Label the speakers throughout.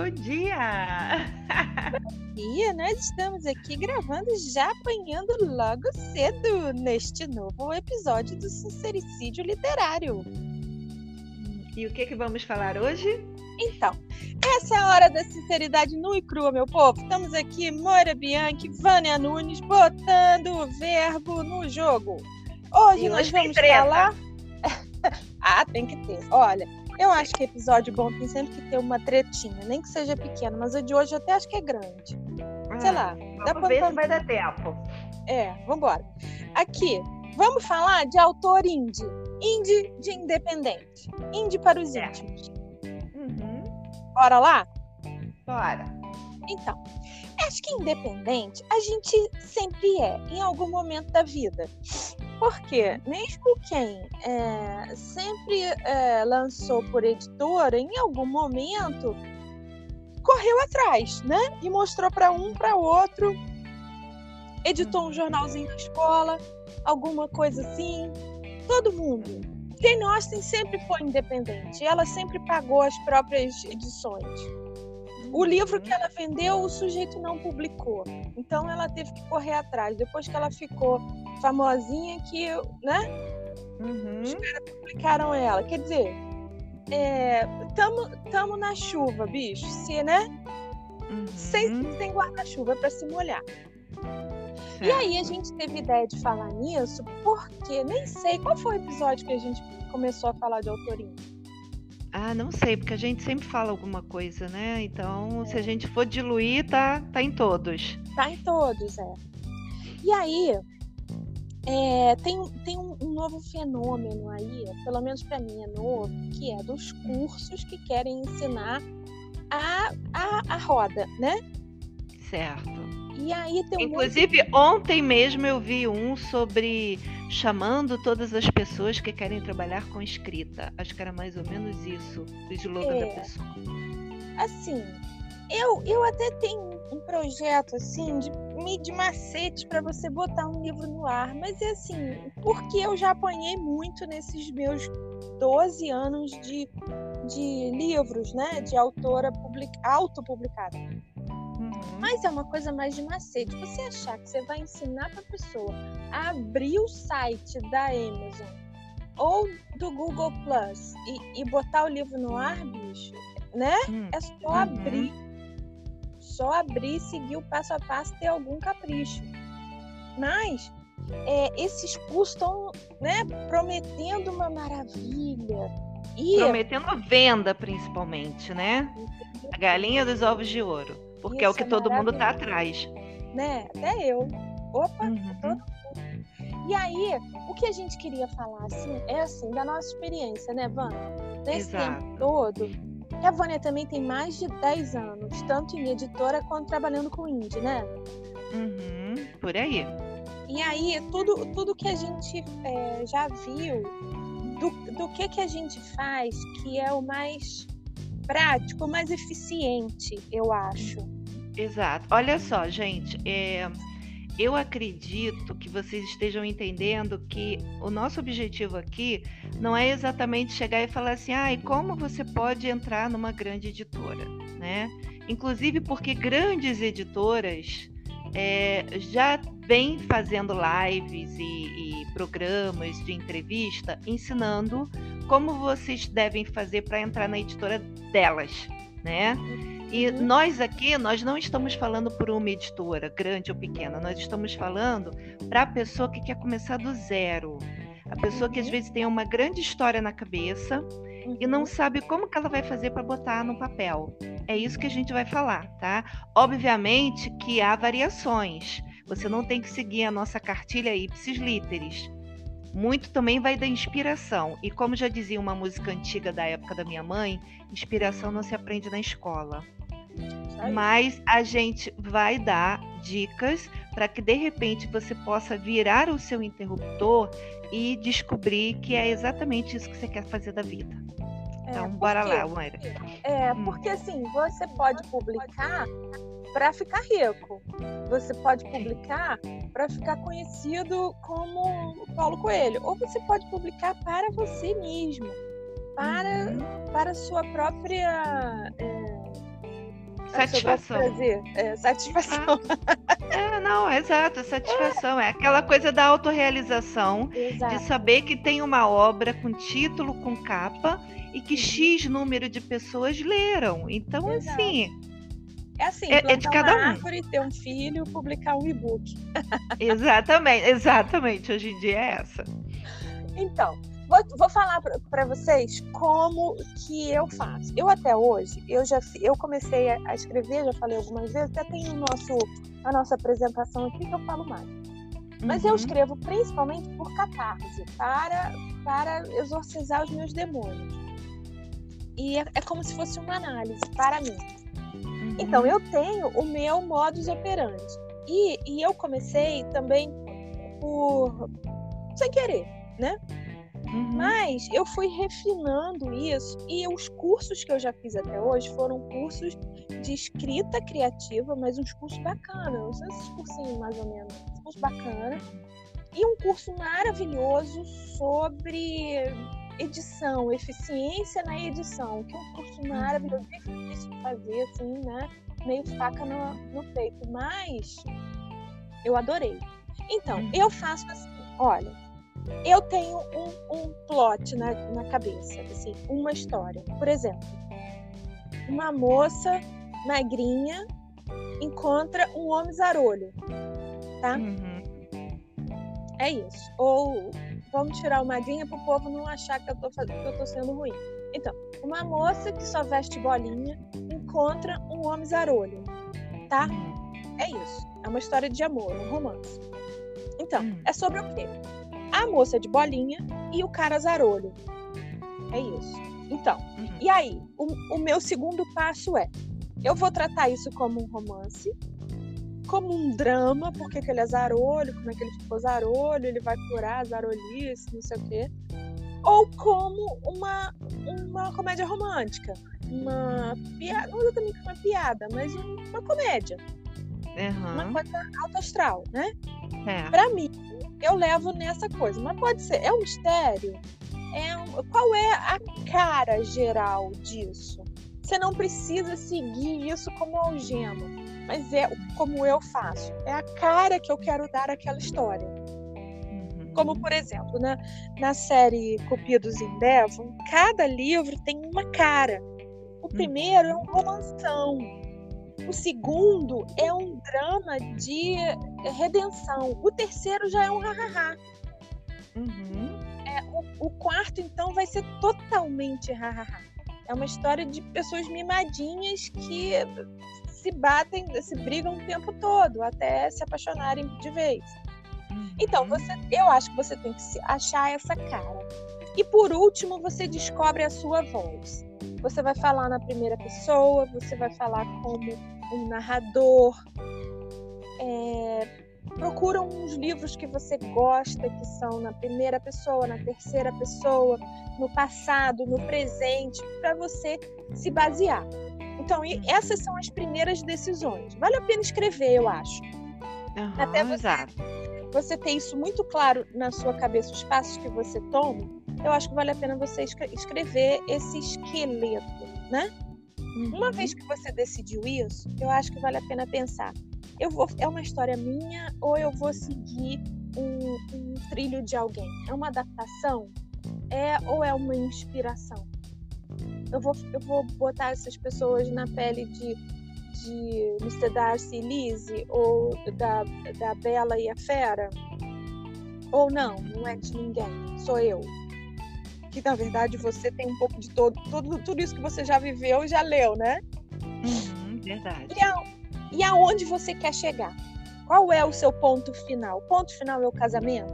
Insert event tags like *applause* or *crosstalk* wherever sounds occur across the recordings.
Speaker 1: bom dia! *laughs*
Speaker 2: Bom dia, nós estamos aqui gravando já apanhando logo cedo neste novo episódio do Sincericídio Literário.
Speaker 1: E o que, que vamos falar hoje?
Speaker 2: Então, essa é a hora da sinceridade nua e crua, meu povo. Estamos aqui, Moira Bianchi, Vânia Nunes, botando o verbo no jogo. Hoje
Speaker 1: E
Speaker 2: nós
Speaker 1: hoje
Speaker 2: vamos falar. *laughs* ah, tem que ter. Olha, eu acho que episódio bom tem sempre que ter uma tretinha, nem que seja pequena, mas o de hoje eu até acho que é grande. Sei lá, dá
Speaker 1: Ah, Vamos
Speaker 2: pra-
Speaker 1: ver se vai dar tempo.
Speaker 2: É, vambora. Aqui, vamos falar de autor indie. Indie de independente. Indie para os
Speaker 1: É.
Speaker 2: íntimos.
Speaker 1: Uhum.
Speaker 2: Bora lá?
Speaker 1: Bora.
Speaker 2: Então, acho que independente a gente sempre é, em algum momento da vida. Porque mesmo quem é, sempre é, lançou por editora, em algum momento correu atrás, né? E mostrou para um, para outro, editou um jornalzinho na escola, alguma coisa assim. Todo mundo. Jane Austen sempre foi independente. Ela sempre pagou as próprias edições. O livro que ela vendeu, o sujeito não publicou. Então ela teve que correr atrás. Depois que ela ficou famosinha, que né,
Speaker 1: Uhum.
Speaker 2: publicaram ela. Quer dizer, é, tamo, tamo na chuva, bicho. Se, né?
Speaker 1: Uhum.
Speaker 2: Sem, sem guarda-chuva para se molhar. E
Speaker 1: Certo.
Speaker 2: aí a gente teve ideia de falar nisso porque nem sei qual foi o episódio que a gente começou a falar de autorinho.
Speaker 1: Ah, não sei, porque a gente sempre fala alguma coisa, né? Então, se a gente for diluir, tá, tá em todos.
Speaker 2: Tá em todos, é. E aí, é, tem, tem um, um novo fenômeno aí, pelo menos para mim é novo, que é dos cursos que querem ensinar a, a, a roda, né?
Speaker 1: Certo.
Speaker 2: E aí tem um
Speaker 1: Inclusive, ontem mesmo eu vi um sobre chamando todas as pessoas que querem trabalhar com escrita. Acho que era mais ou menos isso, o slogan
Speaker 2: É.
Speaker 1: da pessoa.
Speaker 2: assim, eu, eu até tenho um projeto assim de, de macete para você botar um livro no ar, mas é assim, porque eu já apanhei muito nesses meus 12 anos de, de livros, né, de autora public, autopublicada.
Speaker 1: Uhum.
Speaker 2: Mas é uma coisa mais de macete. Você achar que você vai ensinar para a pessoa a abrir o site da Amazon ou do Google Plus e, e botar o livro no ar, bicho, né?
Speaker 1: Hum.
Speaker 2: É só
Speaker 1: Uhum.
Speaker 2: abrir. Só abrir, seguir o passo a passo, ter algum capricho. Mas é, esses cursos estão né, prometendo uma maravilha. E
Speaker 1: Prometendo venda, principalmente, né? A galinha dos ovos de ouro. Porque é o
Speaker 2: Isso
Speaker 1: que
Speaker 2: é
Speaker 1: todo mundo tá atrás.
Speaker 2: né, até eu. Opa,
Speaker 1: Uhum.
Speaker 2: E aí, o que a gente queria falar assim, é assim, da nossa experiência, né, Vânia? Nesse
Speaker 1: Exato.
Speaker 2: tempo todo, que a Vânia também tem mais de 10 anos, tanto em editora quanto trabalhando com indie, né?
Speaker 1: Uhum. Por aí.
Speaker 2: E aí, tudo, tudo que a gente é, já viu, do, do que, que a gente faz, que é o mais prático, mais eficiente, eu acho.
Speaker 1: Exato. Olha só, gente, é, eu acredito que vocês estejam entendendo que o nosso objetivo aqui não é exatamente chegar e falar assim, ah, e como você pode entrar numa grande editora, né? Inclusive porque grandes editoras é, já vêm fazendo lives e, e programas de entrevista ensinando como vocês devem fazer para entrar na editora delas, né? E
Speaker 2: Uhum.
Speaker 1: nós aqui, nós não estamos falando por uma editora, grande ou pequena, nós estamos falando para a pessoa que quer começar do zero. A pessoa que às
Speaker 2: Uhum.
Speaker 1: vezes tem uma grande história na cabeça e não
Speaker 2: Uhum.
Speaker 1: sabe como que ela vai fazer para botar no papel. É isso que a gente vai falar, tá? Obviamente que há variações. Você não tem que seguir a nossa cartilha ipsis literis. Muito também vai da inspiração. E como já dizia uma música antiga da época da minha mãe, inspiração não se aprende na escola. Mas a gente vai dar dicas para que de repente você possa virar o seu interruptor e descobrir que é exatamente isso que você quer fazer da vida.
Speaker 2: É,
Speaker 1: Então, bora lá, Mayra.
Speaker 2: É,
Speaker 1: Hum.
Speaker 2: porque assim, você pode publicar para ficar rico. Você pode publicar para ficar conhecido como Paulo Coelho. Ou você pode publicar para você mesmo, para,
Speaker 1: Uhum.
Speaker 2: para a sua própria é,
Speaker 1: Satisfação.
Speaker 2: Prazer. É, satisfação.
Speaker 1: Ah, é, não, exato, satisfação. É. é aquela coisa da autorrealização, *laughs*
Speaker 2: Exato.
Speaker 1: de saber que tem uma obra com título, com capa, e que X número de pessoas leram. Então,
Speaker 2: Exato.
Speaker 1: assim.
Speaker 2: É assim,
Speaker 1: É- é de cada
Speaker 2: uma
Speaker 1: um.
Speaker 2: árvore, ter um filho, publicar um e-book. *laughs*
Speaker 1: Exatamente, exatamente. Hoje em dia é essa.
Speaker 2: Então, vou, vou falar para vocês como que eu faço. Eu até hoje, eu já eu comecei a, a escrever, já falei algumas vezes, até tem o nosso, a nossa apresentação aqui que eu falo mais. Mas eu
Speaker 1: Uhum.
Speaker 2: escrevo principalmente por catarse, para, para exorcizar os meus demônios. E é, é como se fosse uma análise para mim.
Speaker 1: Uhum.
Speaker 2: Então, eu tenho o meu modus operandi. E, e eu comecei também por. sem querer, né?
Speaker 1: Uhum.
Speaker 2: Mas eu fui refinando isso e os cursos que eu já fiz até hoje foram cursos de escrita criativa, mas uns cursos bacanas, não sei esses cursinhos mais ou menos, uns cursos bacanas. E um curso maravilhoso sobre edição, eficiência na edição, que é um curso maravilhoso, difícil de fazer, assim, né? Meio faca no, no peito, mas eu adorei. Então,
Speaker 1: Uhum.
Speaker 2: eu faço assim, olha, eu tenho um, um plot na, na cabeça, assim, uma história. Por exemplo, uma moça magrinha encontra um homem zarolho. tá?
Speaker 1: Uhum.
Speaker 2: É isso. Ou vamos tirar o magrinha para o povo não achar que eu, tô, que eu tô sendo ruim. Então, uma moça que só veste bolinha encontra um homem zarolho. Tá? É isso. É uma história de amor, um romance. Então,
Speaker 1: Hum.
Speaker 2: é sobre o quê? A moça de bolinha e o cara zarolho. É isso. Então,
Speaker 1: Uhum.
Speaker 2: e aí, o, o meu segundo passo é: eu vou tratar isso como um romance, como um drama, porque que ele é zarolho, como é que ele ficou zarolho, ele vai curar a zarolice, não sei o quê. Ou como uma, uma comédia romântica. Uma piada, não exatamente uma piada, mas um- uma comédia. Uma
Speaker 1: Uhum.
Speaker 2: coisa alto astral, né?
Speaker 1: É.
Speaker 2: Pra mim, eu levo nessa coisa. Mas pode ser, é um mistério? É um- qual é a cara geral disso? Você não precisa seguir isso como algema, mas é como eu faço. É a cara que eu quero dar àquela história.
Speaker 1: Uhum.
Speaker 2: Como, por exemplo, na, na série Cupidos em Devon, cada livro tem uma cara. O primeiro é um romanção. O segundo é um drama de redenção. O terceiro já é um hahaha.
Speaker 1: Uhum.
Speaker 2: O, o quarto, então, vai ser totalmente hahaha. É uma história de pessoas mimadinhas que se batem, se brigam o tempo todo, até se apaixonarem de vez. Então,
Speaker 1: Uhum.
Speaker 2: você, eu acho que você tem que achar essa cara. E por último, você descobre a sua voz. Você vai falar na primeira pessoa, você vai falar como um narrador. É, procura uns livros que você gosta, que são na primeira pessoa, na terceira pessoa, no passado, no presente, para você se basear. Então, e- essas são as primeiras decisões. Vale a pena escrever, eu acho
Speaker 1: Uhum,
Speaker 2: até você-
Speaker 1: Exato.
Speaker 2: você ter isso muito claro na sua cabeça, os passos que você toma, eu acho que vale a pena você escre- escrever esse esqueleto, né? Uma
Speaker 1: Uhum.
Speaker 2: vez que você decidiu isso, eu acho que vale a pena pensar: eu vou, é uma história minha ou eu vou seguir um, um trilho de alguém? É uma adaptação? É ou é uma inspiração? Eu vou, eu vou botar essas pessoas na pele de, de Mr. Darcy e Lizzie ou da, da Bela e a Fera? Ou não, não é de ninguém, sou eu. Que na verdade você tem um pouco de todo, todo tudo isso que você já viveu e já leu, né?
Speaker 1: Uhum, Verdade.
Speaker 2: E, a, e aonde você quer chegar? Qual é o seu ponto final? O ponto final é o casamento?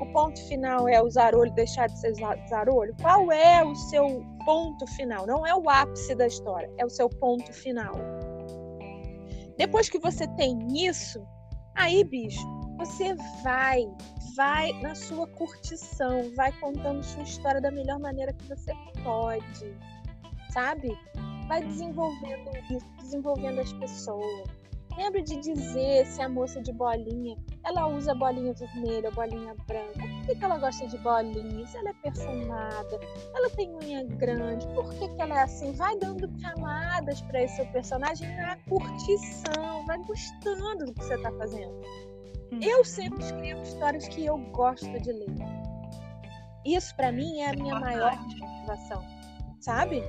Speaker 2: O ponto final é o zarolho deixar de ser za- zarolho? Qual é o seu ponto final? Não é o ápice da história, é o seu ponto final. Depois que você tem isso, aí, bicho, você vai, vai na sua curtição, vai contando sua história da melhor maneira que você pode, sabe? Vai desenvolvendo isso, desenvolvendo as pessoas. Lembre de dizer se a moça de bolinha ela usa bolinha vermelha, bolinha branca, por que, que ela gosta de bolinhas, ela é perfumada, ela tem unha grande, por que, que ela é assim? Vai dando camadas para esse seu personagem na curtição, vai gostando do que você está fazendo. Eu uhum. sempre escrevo histórias que eu gosto de ler. Isso para mim é a minha maior motivação, sabe?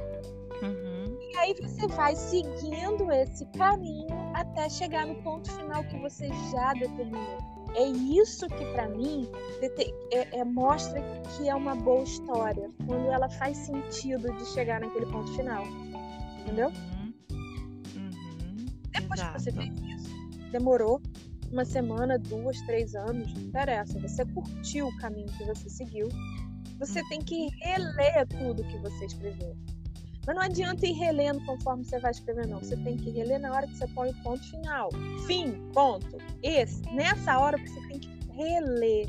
Speaker 2: Uhum. E aí você vai seguindo esse caminho até chegar no ponto final que você já determinou. É isso que para mim é, é, mostra que é uma boa história, quando ela faz sentido de chegar naquele ponto final. Entendeu? Uhum. Uhum. Depois Exato. que você fez isso, demorou uma semana, duas, três anos, não interessa. Você curtiu o caminho que você seguiu. Você tem que reler tudo que você escreveu. Mas não adianta ir relendo conforme você vai escrever, não. Você tem que reler na hora que você põe o ponto final. Fim, ponto. Esse, nessa hora você tem que reler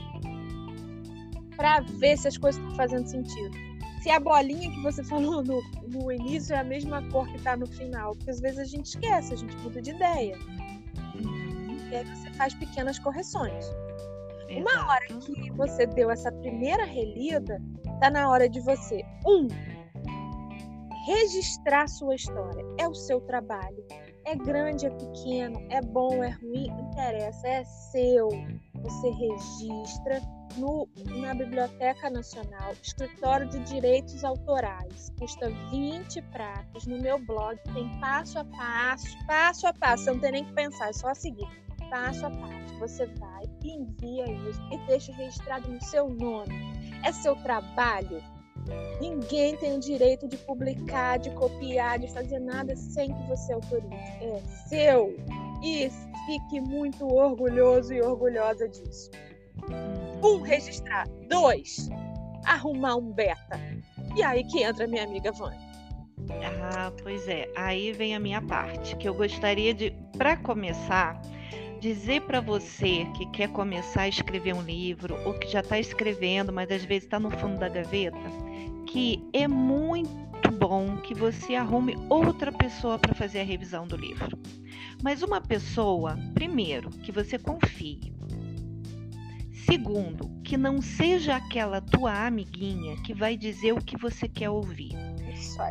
Speaker 2: para ver se as coisas estão fazendo sentido. Se a bolinha que você *laughs* falou no, no início é a mesma cor que está no final, porque às vezes a gente esquece, a gente muda de ideia. E aí você faz pequenas correções. Exato. Uma hora que você deu essa primeira relida, tá na hora de você, um, registrar sua história. É o seu trabalho. É grande, é pequeno, é bom, é ruim, interessa, é seu. Você registra no, na Biblioteca Nacional, Escritório de Direitos Autorais. Custa 20 pratos. No meu blog tem passo a passo, passo a passo. Você não tem nem que pensar, é só seguir. Passo a passo. Você vai envia isso e deixa registrado no seu nome. É seu trabalho Ninguém tem o direito de publicar, de copiar, de fazer nada sem que você autorize. É seu. E fique muito orgulhoso e orgulhosa disso. Um, registrar. Dois, arrumar um beta. E aí que entra minha amiga Vânia.
Speaker 1: Ah, pois é. Aí vem a minha parte, que eu gostaria de, para começar, dizer para você que quer começar a escrever um livro ou que já está escrevendo, mas às vezes está no fundo da gaveta que é muito bom que você arrume outra pessoa para fazer a revisão do livro. Mas uma pessoa, primeiro, que você confie. Segundo, que não seja aquela tua amiguinha que vai dizer o que você quer ouvir.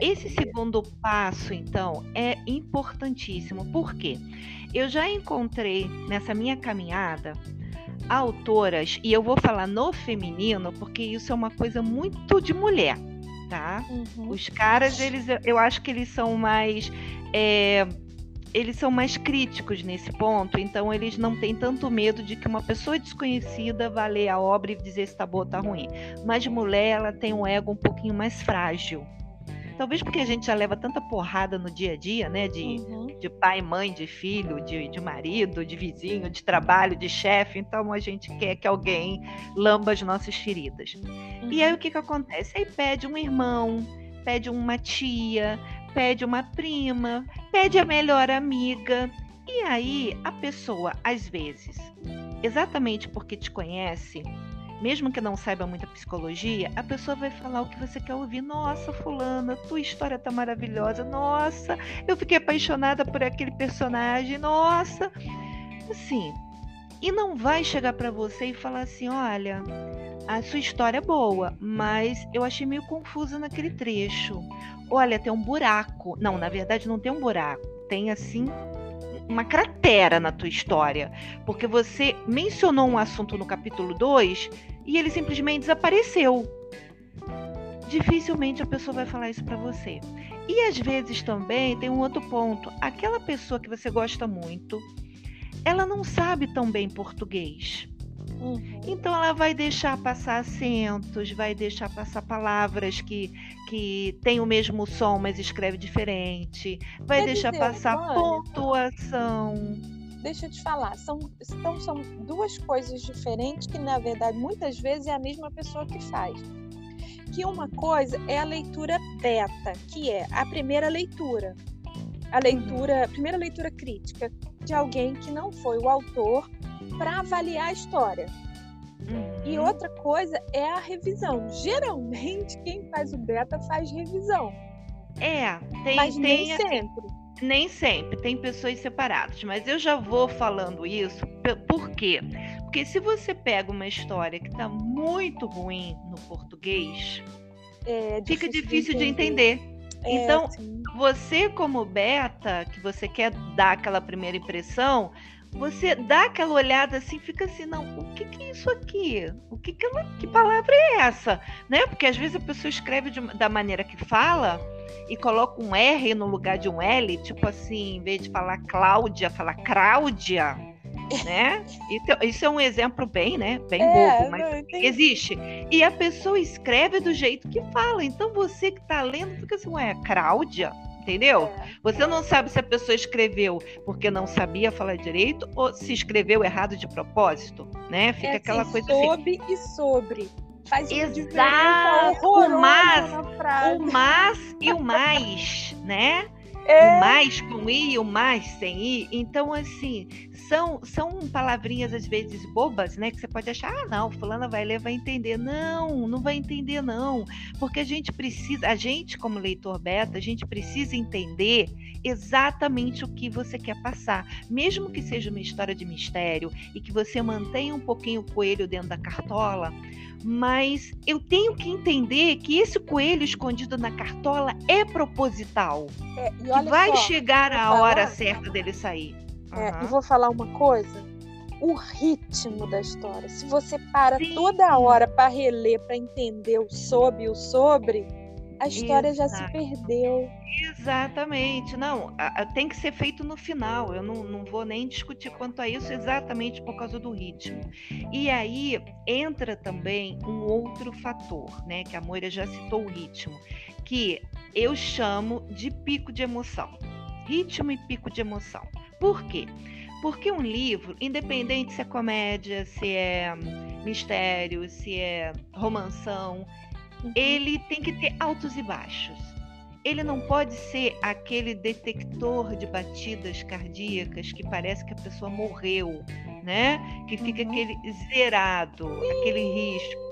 Speaker 1: Esse segundo passo, então, é importantíssimo. Por quê? Eu já encontrei nessa minha caminhada autoras, e eu vou falar no feminino, porque isso é uma coisa muito de mulher tá? Uhum. Os caras, eles, eu acho que eles são mais. É, eles são mais críticos nesse ponto, então eles não têm tanto medo de que uma pessoa desconhecida vá ler a obra e dizer se tá boa ou tá ruim. Mas mulher, ela tem um ego um pouquinho mais frágil. Talvez porque a gente já leva tanta porrada no dia a dia, né? De, uhum. de pai, mãe, de filho, de, de marido, de vizinho, de trabalho, de chefe. Então a gente quer que alguém lamba as nossas feridas. Uhum. E aí o que, que acontece? Aí pede um irmão, pede uma tia, pede uma prima, pede a melhor amiga. E aí a pessoa, às vezes, exatamente porque te conhece, mesmo que não saiba muita psicologia, a pessoa vai falar o que você quer ouvir. Nossa, fulana, tua história tá maravilhosa. Nossa, eu fiquei apaixonada por aquele personagem. Nossa, assim. E não vai chegar para você e falar assim, olha, a sua história é boa, mas eu achei meio confusa naquele trecho. Olha, tem um buraco. Não, na verdade não tem um buraco. Tem assim uma cratera na tua história, porque você mencionou um assunto no capítulo 2 e ele simplesmente desapareceu. Dificilmente a pessoa vai falar isso para você. E às vezes também tem um outro ponto. Aquela pessoa que você gosta muito, ela não sabe tão bem português. Uhum. Então ela vai deixar passar acentos, vai deixar passar palavras que, que tem o mesmo som, mas escreve diferente, vai Quer deixar dizer, passar olha, pontuação.
Speaker 2: Deixa eu te falar, são, então são duas coisas diferentes que, na verdade, muitas vezes é a mesma pessoa que faz. Que uma coisa é a leitura beta, que é a primeira leitura. A leitura, a primeira leitura crítica de alguém que não foi o autor para avaliar a história. Uhum. E outra coisa é a revisão. Geralmente, quem faz o beta faz revisão.
Speaker 1: É, tem,
Speaker 2: mas
Speaker 1: tem,
Speaker 2: nem sempre.
Speaker 1: Nem sempre, tem pessoas separadas. Mas eu já vou falando isso, por quê? Porque se você pega uma história que está muito ruim no português, é, fica difícil de entender. De entender. É, então, sim. você como beta, que você quer dar aquela primeira impressão, você dá aquela olhada assim, fica assim, não, o que, que é isso aqui? O que, que, ela, que palavra é essa? Né? Porque às vezes a pessoa escreve de, da maneira que fala e coloca um R no lugar de um L, tipo assim, em vez de falar Cláudia, fala Cláudia, né? Então, isso é um exemplo bem, né? Bem é, bobo, mas existe. E a pessoa escreve do jeito que fala. Então você que está lendo fica assim, ué, Cláudia? Entendeu? É. Você não sabe se a pessoa escreveu porque não sabia falar direito ou se escreveu errado de propósito, né? Fica é aquela coisa
Speaker 2: sob
Speaker 1: assim.
Speaker 2: e sobre. Faz
Speaker 1: Exato, o mas, o mas e o mais, né? É. O mais com i e o mais sem i. Então, assim, são, são palavrinhas às vezes bobas, né? Que você pode achar, ah, não, fulana vai ler, vai entender. Não, não vai entender, não. Porque a gente precisa, a gente, como leitor beta, a gente precisa entender exatamente o que você quer passar. Mesmo que seja uma história de mistério e que você mantenha um pouquinho o coelho dentro da cartola, mas eu tenho que entender que esse coelho escondido na cartola é proposital. É, que vai só, chegar a hora certa dele sair.
Speaker 2: É, E vou falar uma coisa: o ritmo da história. Se você para Sim. toda hora para reler, para entender o sob e o sobre, a história Exato. já se perdeu.
Speaker 1: Exatamente. Não, tem que ser feito no final. Eu não, não vou nem discutir quanto a isso, exatamente por causa do ritmo. E aí entra também um outro fator, né? Que a Moira já citou o ritmo, que eu chamo de pico de emoção. Ritmo e pico de emoção. Por quê? Porque um livro, independente se é comédia, se é mistério, se é romanção, Uhum. ele tem que ter altos e baixos. Ele não pode ser aquele detector de batidas cardíacas que parece que a pessoa morreu, né? Que fica uhum. aquele zerado, aquele risco.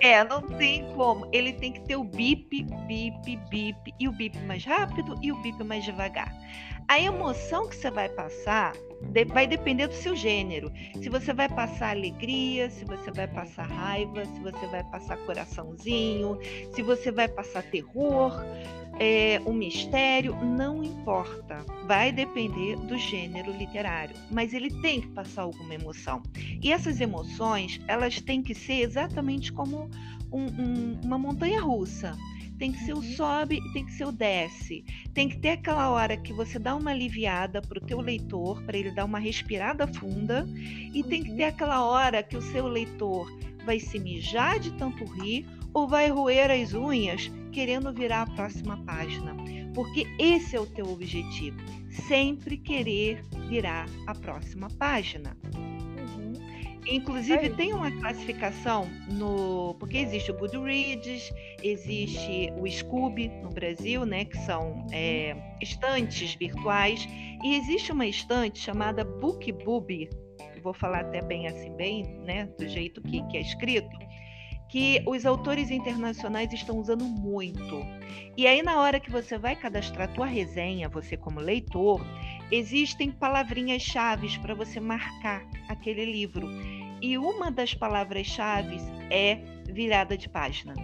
Speaker 1: É, não tem como. Ele tem que ter o bip, bip, bip, e o bip mais rápido e o bip mais devagar. A emoção que você vai passar vai depender do seu gênero. Se você vai passar alegria, se você vai passar raiva, se você vai passar coraçãozinho, se você vai passar terror, é, um mistério, não importa. Vai depender do gênero literário, mas ele tem que passar alguma emoção. E essas emoções, elas têm que ser exatamente como um, um, uma montanha russa tem que ser o uhum. sobe e tem que ser o desce. Tem que ter aquela hora que você dá uma aliviada para o teu leitor, para ele dar uma respirada funda, e tem que ter uhum. aquela hora que o seu leitor vai se mijar de tanto rir ou vai roer as unhas querendo virar a próxima página. Porque esse é o teu objetivo, sempre querer virar a próxima página. Inclusive, é tem uma classificação no. Porque existe o Goodreads, existe o Scoob no Brasil, né? Que são é, estantes virtuais. E existe uma estante chamada BookBoob, vou falar até bem assim, bem, né? Do jeito que, que é escrito, que os autores internacionais estão usando muito. E aí, na hora que você vai cadastrar a tua resenha, você como leitor, existem palavrinhas-chave para você marcar aquele livro. E uma das palavras-chave é virada de página.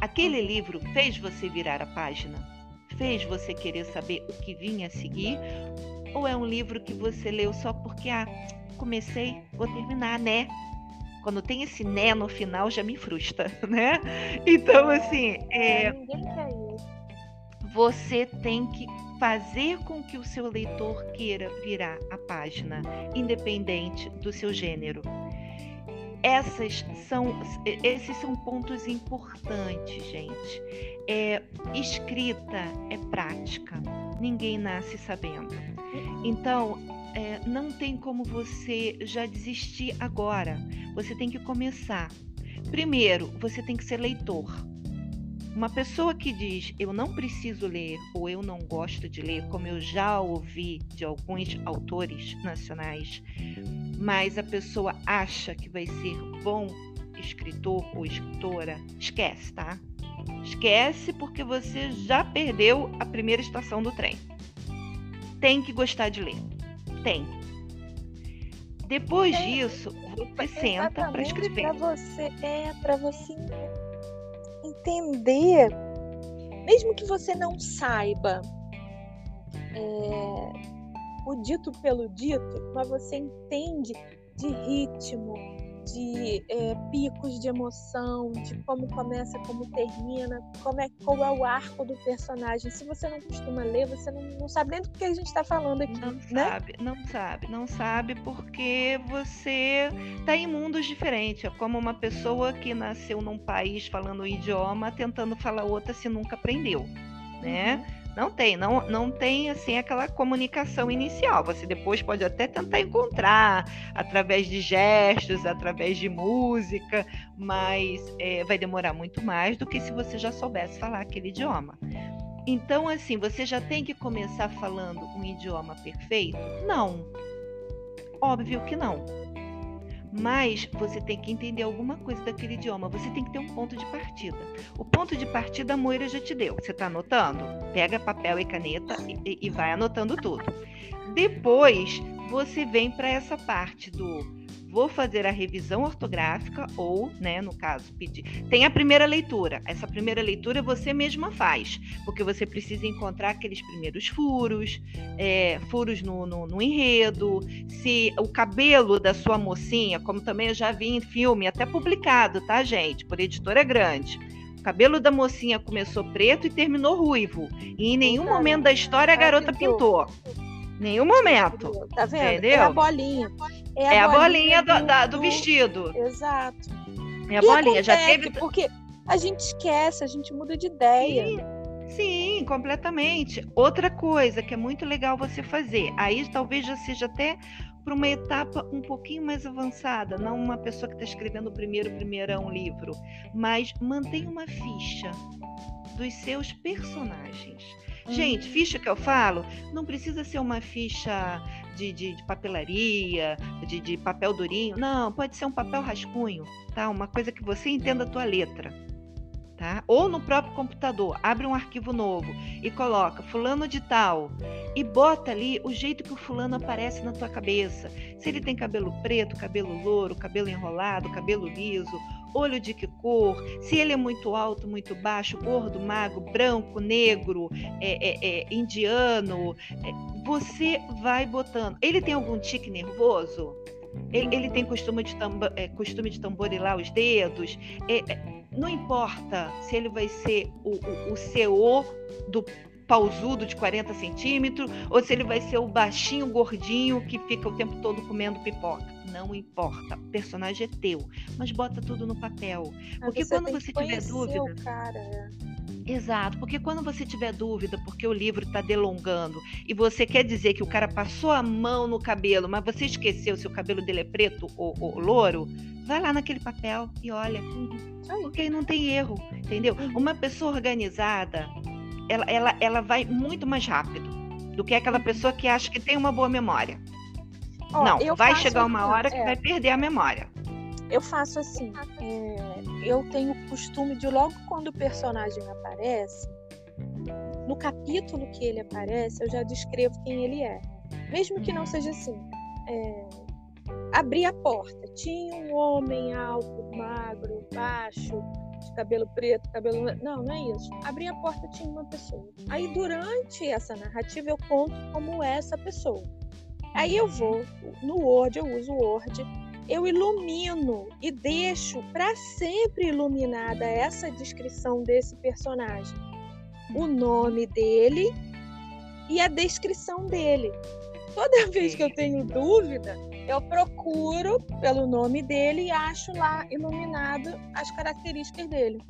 Speaker 1: Aquele livro fez você virar a página? Fez você querer saber o que vinha a seguir? Ou é um livro que você leu só porque, ah, comecei, vou terminar, né? Quando tem esse né no final, já me frustra, *laughs* né? Então, assim, é, é você tem que fazer com que o seu leitor queira virar a página, independente do seu gênero. Essas são, esses são pontos importantes, gente. É, escrita é prática, ninguém nasce sabendo. Então, é, não tem como você já desistir agora. Você tem que começar. Primeiro, você tem que ser leitor. Uma pessoa que diz eu não preciso ler ou eu não gosto de ler, como eu já ouvi de alguns autores nacionais, mas a pessoa acha que vai ser bom escritor ou escritora, esquece, tá? Esquece porque você já perdeu a primeira estação do trem. Tem que gostar de ler. Tem. Depois é, disso, você senta para escrever.
Speaker 2: Para você é para você entender, mesmo que você não saiba é, o dito pelo dito, mas você entende de ritmo, de é, picos de emoção, de como começa, como termina, como é, qual é o arco do personagem. Se você não costuma ler, você não, não sabe nem do que a gente está falando aqui.
Speaker 1: Não
Speaker 2: né?
Speaker 1: sabe, não sabe, não sabe porque você está em mundos diferentes. É como uma pessoa que nasceu num país falando um idioma, tentando falar outra se nunca aprendeu, né? Não tem, não, não tem assim aquela comunicação inicial. Você depois pode até tentar encontrar através de gestos, através de música, mas é, vai demorar muito mais do que se você já soubesse falar aquele idioma. Então, assim, você já tem que começar falando um idioma perfeito? Não. Óbvio que não. Mas você tem que entender alguma coisa daquele idioma. Você tem que ter um ponto de partida. O ponto de partida a Moira já te deu. Você está anotando? Pega papel e caneta e, e vai anotando tudo. Depois você vem para essa parte do vou fazer a revisão ortográfica ou, né, no caso, pedir. Tem a primeira leitura. Essa primeira leitura você mesma faz, porque você precisa encontrar aqueles primeiros furos, é, furos no, no, no, enredo, se o cabelo da sua mocinha, como também eu já vi em filme, até publicado, tá, gente, por editora grande. O cabelo da mocinha começou preto e terminou ruivo. E em nenhum momento da história a garota pintou. Nenhum momento.
Speaker 2: Tá vendo?
Speaker 1: Entendeu?
Speaker 2: É a bolinha.
Speaker 1: É a, é a bolinha, bolinha do, do, da, do, vestido.
Speaker 2: Exato.
Speaker 1: É a e bolinha. Já teve.
Speaker 2: Porque a gente esquece, a gente muda de ideia.
Speaker 1: Sim. Sim, completamente. Outra coisa que é muito legal você fazer, aí talvez já seja até para uma etapa um pouquinho mais avançada, não uma pessoa que está escrevendo o primeiro primeirão livro, mas mantenha uma ficha dos seus personagens. Gente, ficha que eu falo, não precisa ser uma ficha de, de, de papelaria, de, de, papel durinho. Não, pode ser um papel rascunho, tá? Uma coisa que você entenda a tua letra. Tá? Ou no próprio computador, abre um arquivo novo e coloca fulano de tal e bota ali o jeito que o fulano aparece na tua cabeça. Se ele tem cabelo preto, cabelo louro, cabelo enrolado, cabelo liso, olho de que cor, se ele é muito alto, muito baixo, gordo, magro, branco, negro, é, é, é, indiano, é, você vai botando. Ele tem algum tique nervoso? Ele, ele tem costume de, tamba, é, costume de tamborilar os dedos? Não importa se ele vai ser o, o, o do pausudo de 40 centímetros ou se ele vai ser o baixinho gordinho que fica o tempo todo comendo pipoca não importa. O personagem é teu, mas bota tudo no papel. Porque
Speaker 2: você
Speaker 1: quando você tiver dúvida.
Speaker 2: Cara.
Speaker 1: Exato, porque quando você tiver dúvida, porque o livro está delongando e você quer dizer que o cara passou a mão no cabelo, mas você esqueceu se o cabelo dele é preto ou, ou louro, vai lá naquele papel e olha. Porque aí não tem erro, entendeu? Uhum. Uma pessoa organizada, ela, ela, ela vai muito mais rápido do que aquela pessoa que acha que tem uma boa memória. Não, vai chegar uma hora que é, vai perder a memória.
Speaker 2: Eu faço assim, é, eu tenho o costume de logo quando o personagem aparece, no capítulo que ele aparece, eu já descrevo quem ele é. Mesmo que não seja assim. É, abri a porta, tinha um homem alto, magro, baixo, cabelo preto, cabelo. Não, não é isso. Abri a porta, tinha uma pessoa. Aí, durante essa narrativa, eu conto como é essa pessoa. Aí eu vou no Word, eu uso o Word, eu ilumino e deixo para sempre iluminada essa descrição desse personagem. O nome dele e a descrição dele. Toda vez que eu tenho dúvida, eu procuro pelo nome dele e acho lá iluminado as características dele.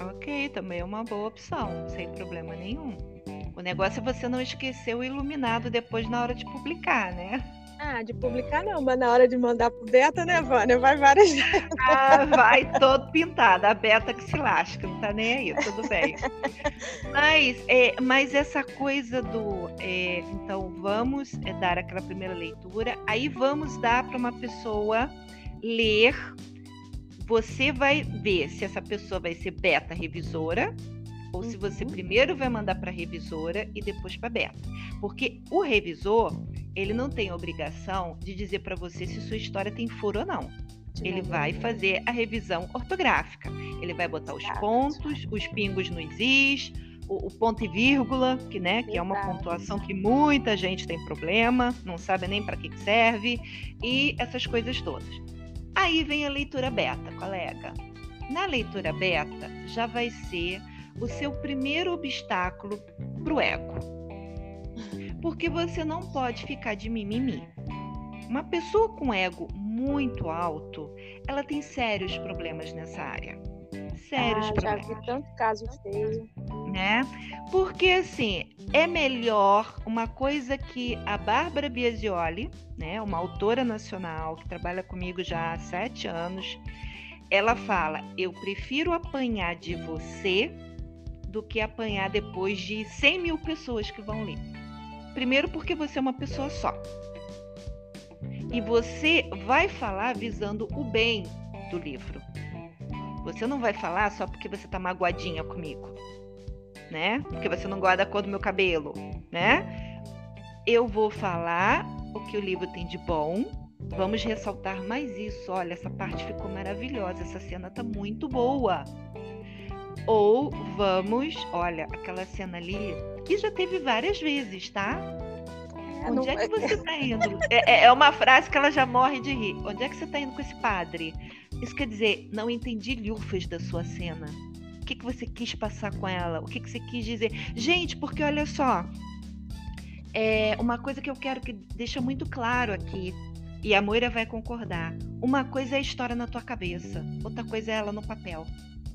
Speaker 1: Ok, também é uma boa opção, sem problema nenhum. O negócio é você não esquecer o iluminado depois na hora de publicar, né?
Speaker 2: Ah, de publicar não, mas na hora de mandar pro beta, né, Vânia? Vai várias *laughs* vezes.
Speaker 1: Ah, vai todo pintado. A beta que se lasca, não tá nem aí, tudo bem. mas, é, mas essa coisa do. É, então, vamos é, dar aquela primeira leitura, aí vamos dar para uma pessoa ler. Você vai ver se essa pessoa vai ser beta revisora ou se você uhum. primeiro vai mandar para a revisora e depois para a beta. Porque o revisor, ele não tem obrigação de dizer para você se sua história tem furo ou não. Ele vai fazer a revisão ortográfica. Ele vai botar os pontos, os pingos nos is, o, o ponto e vírgula, que, né, que é uma pontuação que muita gente tem problema, não sabe nem para que serve, e essas coisas todas. Aí vem a leitura beta, colega. Na leitura beta, já vai ser o seu primeiro obstáculo para o ego. Porque você não pode ficar de mimimi. Uma pessoa com ego muito alto, ela tem sérios problemas nessa área. Sérios
Speaker 2: ah,
Speaker 1: problemas.
Speaker 2: Já vi tanto caso feio.
Speaker 1: Né? Porque assim, é melhor uma coisa que a Bárbara Biasioli, né, uma autora nacional que trabalha comigo já há sete anos, ela fala: eu prefiro apanhar de você do que apanhar depois de 100 mil pessoas que vão ler. Primeiro, porque você é uma pessoa só. E você vai falar visando o bem do livro. Você não vai falar só porque você tá magoadinha comigo, né? Porque você não gosta da cor do meu cabelo, né? Eu vou falar o que o livro tem de bom. Vamos ressaltar mais isso. Olha, essa parte ficou maravilhosa, essa cena tá muito boa. Ou vamos, olha, aquela cena ali, que já teve várias vezes, tá? É, Onde é que você está indo? É, é, é, uma frase que ela já morre de rir. Onde é que você está indo com esse padre? Isso quer dizer, não entendi lufas da sua cena. O que, que você quis passar com ela? O que, que você quis dizer? Gente, porque olha só, é uma coisa que eu quero que deixa muito claro aqui, e a Moira vai concordar. Uma coisa é a história na tua cabeça, outra coisa é ela no papel.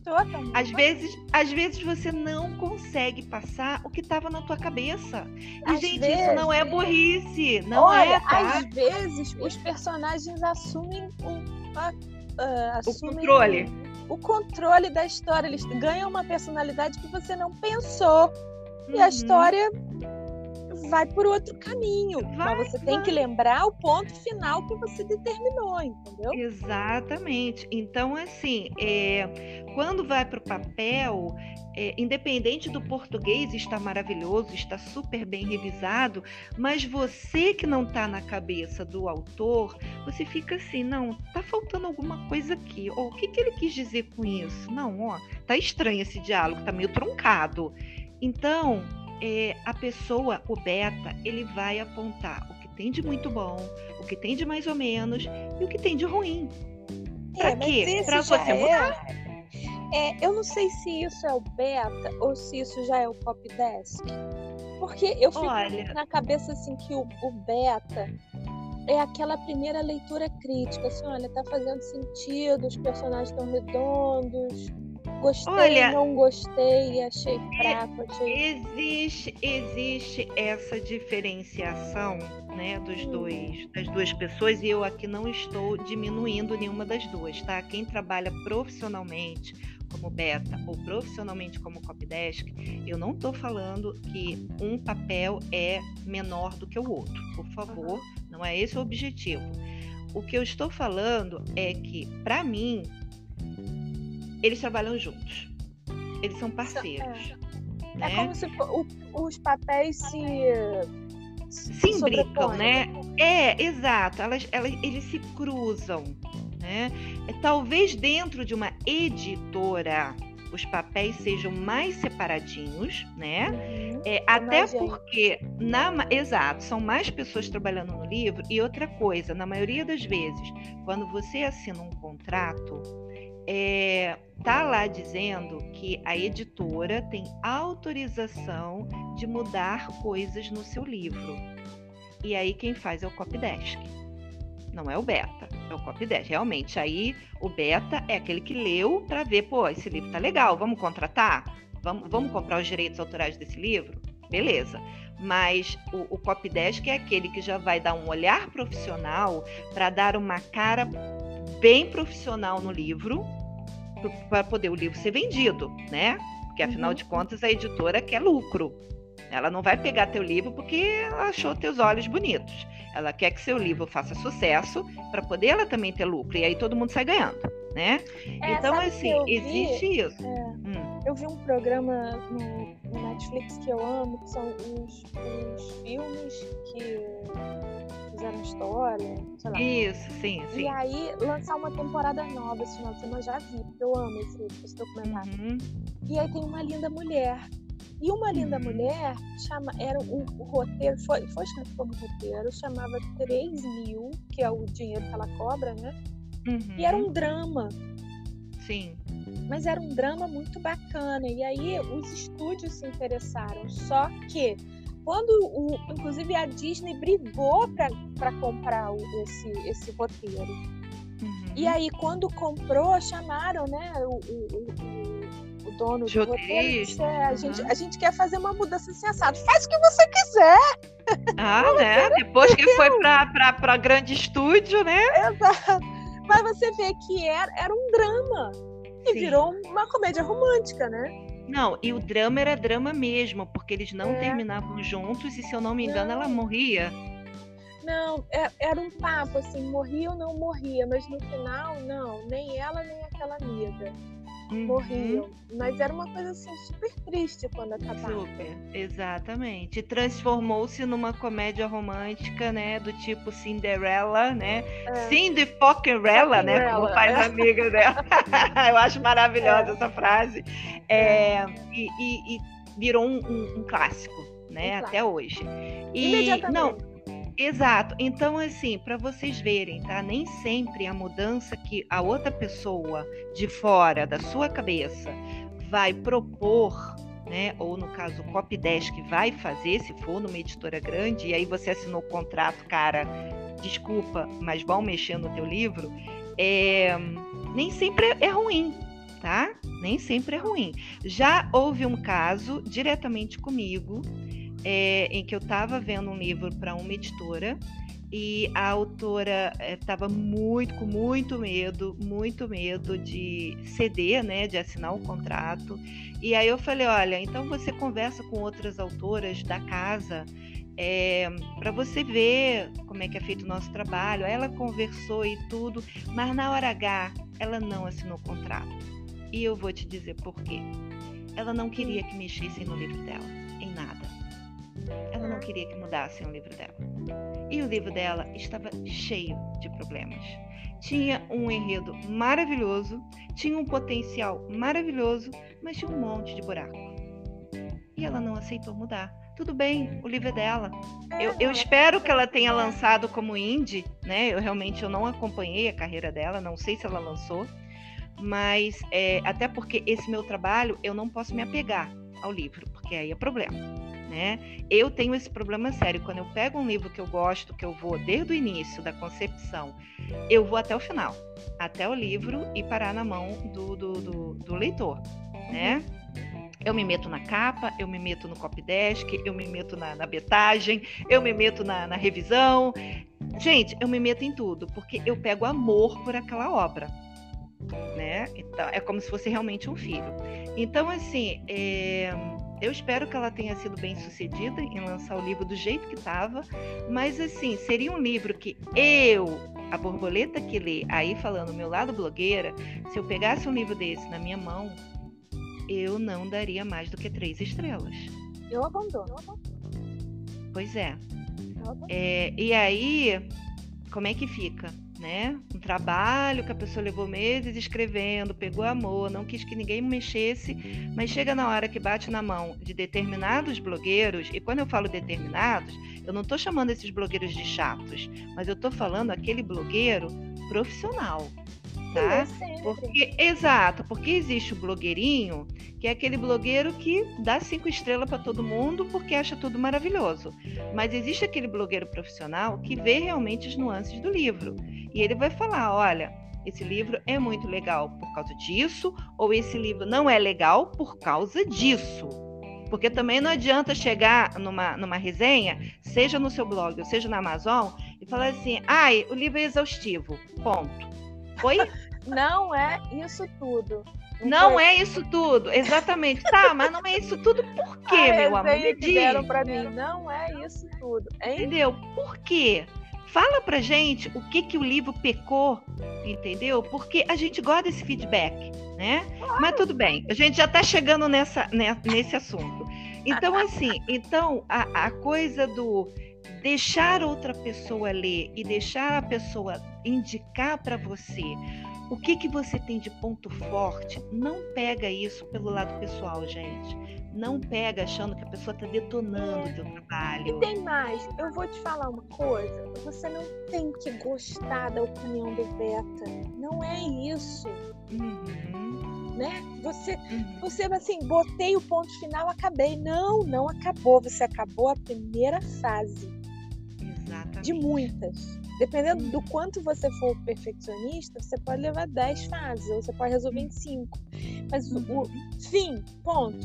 Speaker 2: Totalmente.
Speaker 1: Às vezes, às vezes você não consegue passar o que estava na tua cabeça. E, às gente, vezes... isso não é burrice. Não
Speaker 2: Olha,
Speaker 1: é. Tá?
Speaker 2: Às vezes os personagens assumem um, uh, assumem
Speaker 1: o controle.
Speaker 2: O controle da história. Eles ganham uma personalidade que você não pensou. Uhum. E a uhum. história vai por outro caminho. Vai, mas você vai. tem que lembrar o ponto final que você determinou, entendeu?
Speaker 1: Exatamente. Então, assim, é, quando vai para o papel, é, independente do português, está maravilhoso, está super bem revisado, mas você que não está na cabeça do autor, você fica assim, não, tá faltando alguma coisa aqui. Ou o que, que ele quis dizer com isso? Não, ó, tá estranho esse diálogo, tá meio truncado. Então, é, a pessoa, o beta, ele vai apontar o que tem de muito bom, o que tem de mais ou menos e o que tem de ruim. Para é, quê? Para você é... mudar.
Speaker 2: É, eu não sei se isso é o beta ou se isso já é o copy desk. Porque eu fico Olha... na cabeça assim que o, o beta é aquela primeira leitura crítica, assim, olha, tá fazendo sentido, os personagens estão redondos, Gostei, Olha, não gostei, achei fraco, achei.
Speaker 1: Existe, existe essa diferenciação, né, dos hum. dois, das duas pessoas, e eu aqui não estou diminuindo nenhuma das duas, tá? Quem trabalha profissionalmente como beta ou profissionalmente como copydesk, eu não estou falando que um papel é menor do que o outro. Por favor, não é esse o objetivo. O que eu estou falando é que, para mim, eles trabalham juntos. Eles são parceiros.
Speaker 2: É, né? é como se o, os papéis se.
Speaker 1: Se imbricam, né? É, exato. Elas, elas, eles se cruzam. Né? É, talvez dentro de uma editora os papéis sejam mais separadinhos, né? Uhum, é, até porque, na, exato, são mais pessoas trabalhando no livro. E outra coisa, na maioria das vezes, quando você assina um contrato, é, tá lá dizendo que a editora tem autorização de mudar coisas no seu livro. E aí quem faz é o copydesk. Não é o beta, é o copydesk. Realmente, aí o beta é aquele que leu para ver, pô, esse livro tá legal, vamos contratar? Vamos, vamos comprar os direitos autorais desse livro? Beleza. Mas o, o copydesk é aquele que já vai dar um olhar profissional para dar uma cara bem profissional no livro para poder o livro ser vendido, né? Porque afinal uhum. de contas a editora quer lucro. Ela não vai pegar teu livro porque ela achou teus olhos bonitos. Ela quer que seu livro faça sucesso para poder ela também ter lucro. E aí todo mundo sai ganhando, né? É, então, assim, existe isso. É,
Speaker 2: hum. Eu vi um programa no, no Netflix que eu amo, que são os, os filmes que fizeram história, sei lá.
Speaker 1: Isso, sim, sim.
Speaker 2: E aí, lançar uma temporada nova esse final de semana, já vi, porque eu amo esse, esse documentário.
Speaker 1: Uhum.
Speaker 2: E aí tem uma linda mulher. E uma linda
Speaker 1: Uhum.
Speaker 2: mulher chama, era um, o roteiro, foi, foi escrito como roteiro, chamava 3 mil, que é o dinheiro que ela cobra, né?
Speaker 1: Uhum.
Speaker 2: E era um drama,
Speaker 1: Sim.
Speaker 2: Mas era um drama muito bacana. E aí os estúdios se interessaram. Só que quando o, inclusive a Disney brigou para comprar esse, esse roteiro.
Speaker 1: Uhum.
Speaker 2: E aí quando comprou, chamaram, né, o, o, o- dono
Speaker 1: Os
Speaker 2: do roteiro disse, "É, a, gente, a gente quer fazer uma mudança sensata. Faz o que você quiser.
Speaker 1: Ah, *laughs* né? Depois que foi pra grande estúdio, né?
Speaker 2: Exato. Mas você vê que era, era um drama. E
Speaker 1: Sim.
Speaker 2: virou uma comédia romântica, né?
Speaker 1: Não, e o drama era drama mesmo, porque eles não
Speaker 2: É.
Speaker 1: terminavam juntos e, se eu não me engano, ela
Speaker 2: Não.
Speaker 1: morria.
Speaker 2: Não, é- era um papo, assim, morria ou não morria, mas no final, não, nem ela nem aquela amiga
Speaker 1: Uhum.
Speaker 2: morriam. Mas era uma coisa, assim, super triste quando acabava.
Speaker 1: Super, exatamente. Transformou-se numa comédia romântica, né? Do tipo Cinderella, né?
Speaker 2: É.
Speaker 1: Cindy Fuckerella, né? Como faz
Speaker 2: é.
Speaker 1: amiga dela. *laughs* Eu acho maravilhosa essa frase. É, e, e- e virou um, um- um clássico, né?
Speaker 2: Um
Speaker 1: Até hoje. E,
Speaker 2: Imediatamente.
Speaker 1: não, Exato. Então, assim, para vocês verem, tá? Nem sempre a mudança que a outra pessoa de fora da sua cabeça vai propor, né? Ou no caso, o copy desk vai fazer, se for numa editora grande, e aí você assinou o contrato, cara, desculpa, mas vão mexer no teu livro, é, nem sempre é- é ruim, tá? Nem sempre é ruim. Já houve um caso diretamente comigo é, em que eu estava vendo um livro para uma editora e a autora estava muito com muito medo, muito medo de ceder, né, de assinar o contrato. E aí eu falei, olha, então você conversa com outras autoras da casa para você ver como é que é feito o nosso trabalho. Ela conversou e tudo, mas na hora H ela não assinou o contrato. E eu vou te dizer por quê. Ela não queria que mexessem no livro dela. Ela não queria que mudassem o livro dela. E o livro dela estava cheio de problemas. Tinha um enredo maravilhoso, tinha um potencial maravilhoso, mas tinha um monte de buraco. E ela não aceitou mudar. Tudo bem, o livro é dela. Eu, eu espero que ela tenha lançado como indie, né? Eu realmente eu não acompanhei a carreira dela, não sei se ela lançou, mas é, até porque esse meu trabalho eu não posso me apegar ao livro, porque aí é problema, né? Eu tenho esse problema sério. Quando eu pego um livro que eu gosto, que eu vou desde o início da concepção, eu vou até o final, até o livro e parar na mão do, do, do, do leitor, né? Eu me meto na capa, eu me meto no copy desk, eu me meto na, na betagem, eu me meto na, na revisão. Gente, eu me meto em tudo, porque eu pego amor por aquela obra. Né? Então, é como se fosse realmente um filho. Então, assim, é, eu espero que ela tenha sido bem sucedida em lançar o livro do jeito que estava, mas, assim, seria um livro que eu, a borboleta que lê, aí falando meu lado blogueira, se eu pegasse um livro desse na minha mão, eu não daria mais do que três estrelas.
Speaker 2: Eu abandono.
Speaker 1: Pois é.
Speaker 2: Eu abandono.
Speaker 1: É, e aí, como é que fica? Né? Um trabalho que a pessoa levou meses escrevendo, pegou amor, não quis que ninguém mexesse, mas chega na hora que bate na mão de determinados blogueiros, e quando eu falo determinados, eu não estou chamando esses blogueiros de chatos, mas eu estou falando aquele blogueiro profissional. Tá? Porque, exato, porque existe o blogueirinho, que é aquele blogueiro que dá cinco estrelas para todo mundo porque acha tudo maravilhoso. Mas existe aquele blogueiro profissional que vê realmente as nuances do livro. E ele vai falar: olha, esse livro é muito legal por causa disso, ou esse livro não é legal por causa disso. Porque também não adianta chegar numa, numa resenha, seja no seu blog ou seja na Amazon, e falar assim: ai, o livro é exaustivo. Ponto. Oi?
Speaker 2: Não é isso tudo.
Speaker 1: Não é isso tudo, exatamente. Tá, mas não é isso tudo por quê, meu amor? Me
Speaker 2: que
Speaker 1: diz.
Speaker 2: deram pra mim. Não é isso tudo. Hein?
Speaker 1: Entendeu? Por quê? Fala pra gente o que que o livro pecou, entendeu? Porque a gente gosta desse feedback, né? Mas tudo bem, a gente já está chegando nessa, né, nesse assunto. Então, assim, então a, a coisa do deixar outra pessoa ler e deixar a pessoa indicar para você o que, que você tem de ponto forte, não pega isso pelo lado pessoal, gente. Não pega achando que a pessoa está detonando o teu trabalho.
Speaker 2: E tem mais, eu vou te falar uma coisa. Você não tem que gostar da opinião do beta. Não é isso. Uhum. Né? Você, uhum. você assim, botei o ponto final, acabei. Não, não acabou. Você acabou a primeira fase. Exatamente. De muitas. Dependendo do quanto você for perfeccionista, você pode levar 10 fases, ou você pode resolver em 5. Mas o, o fim, ponto.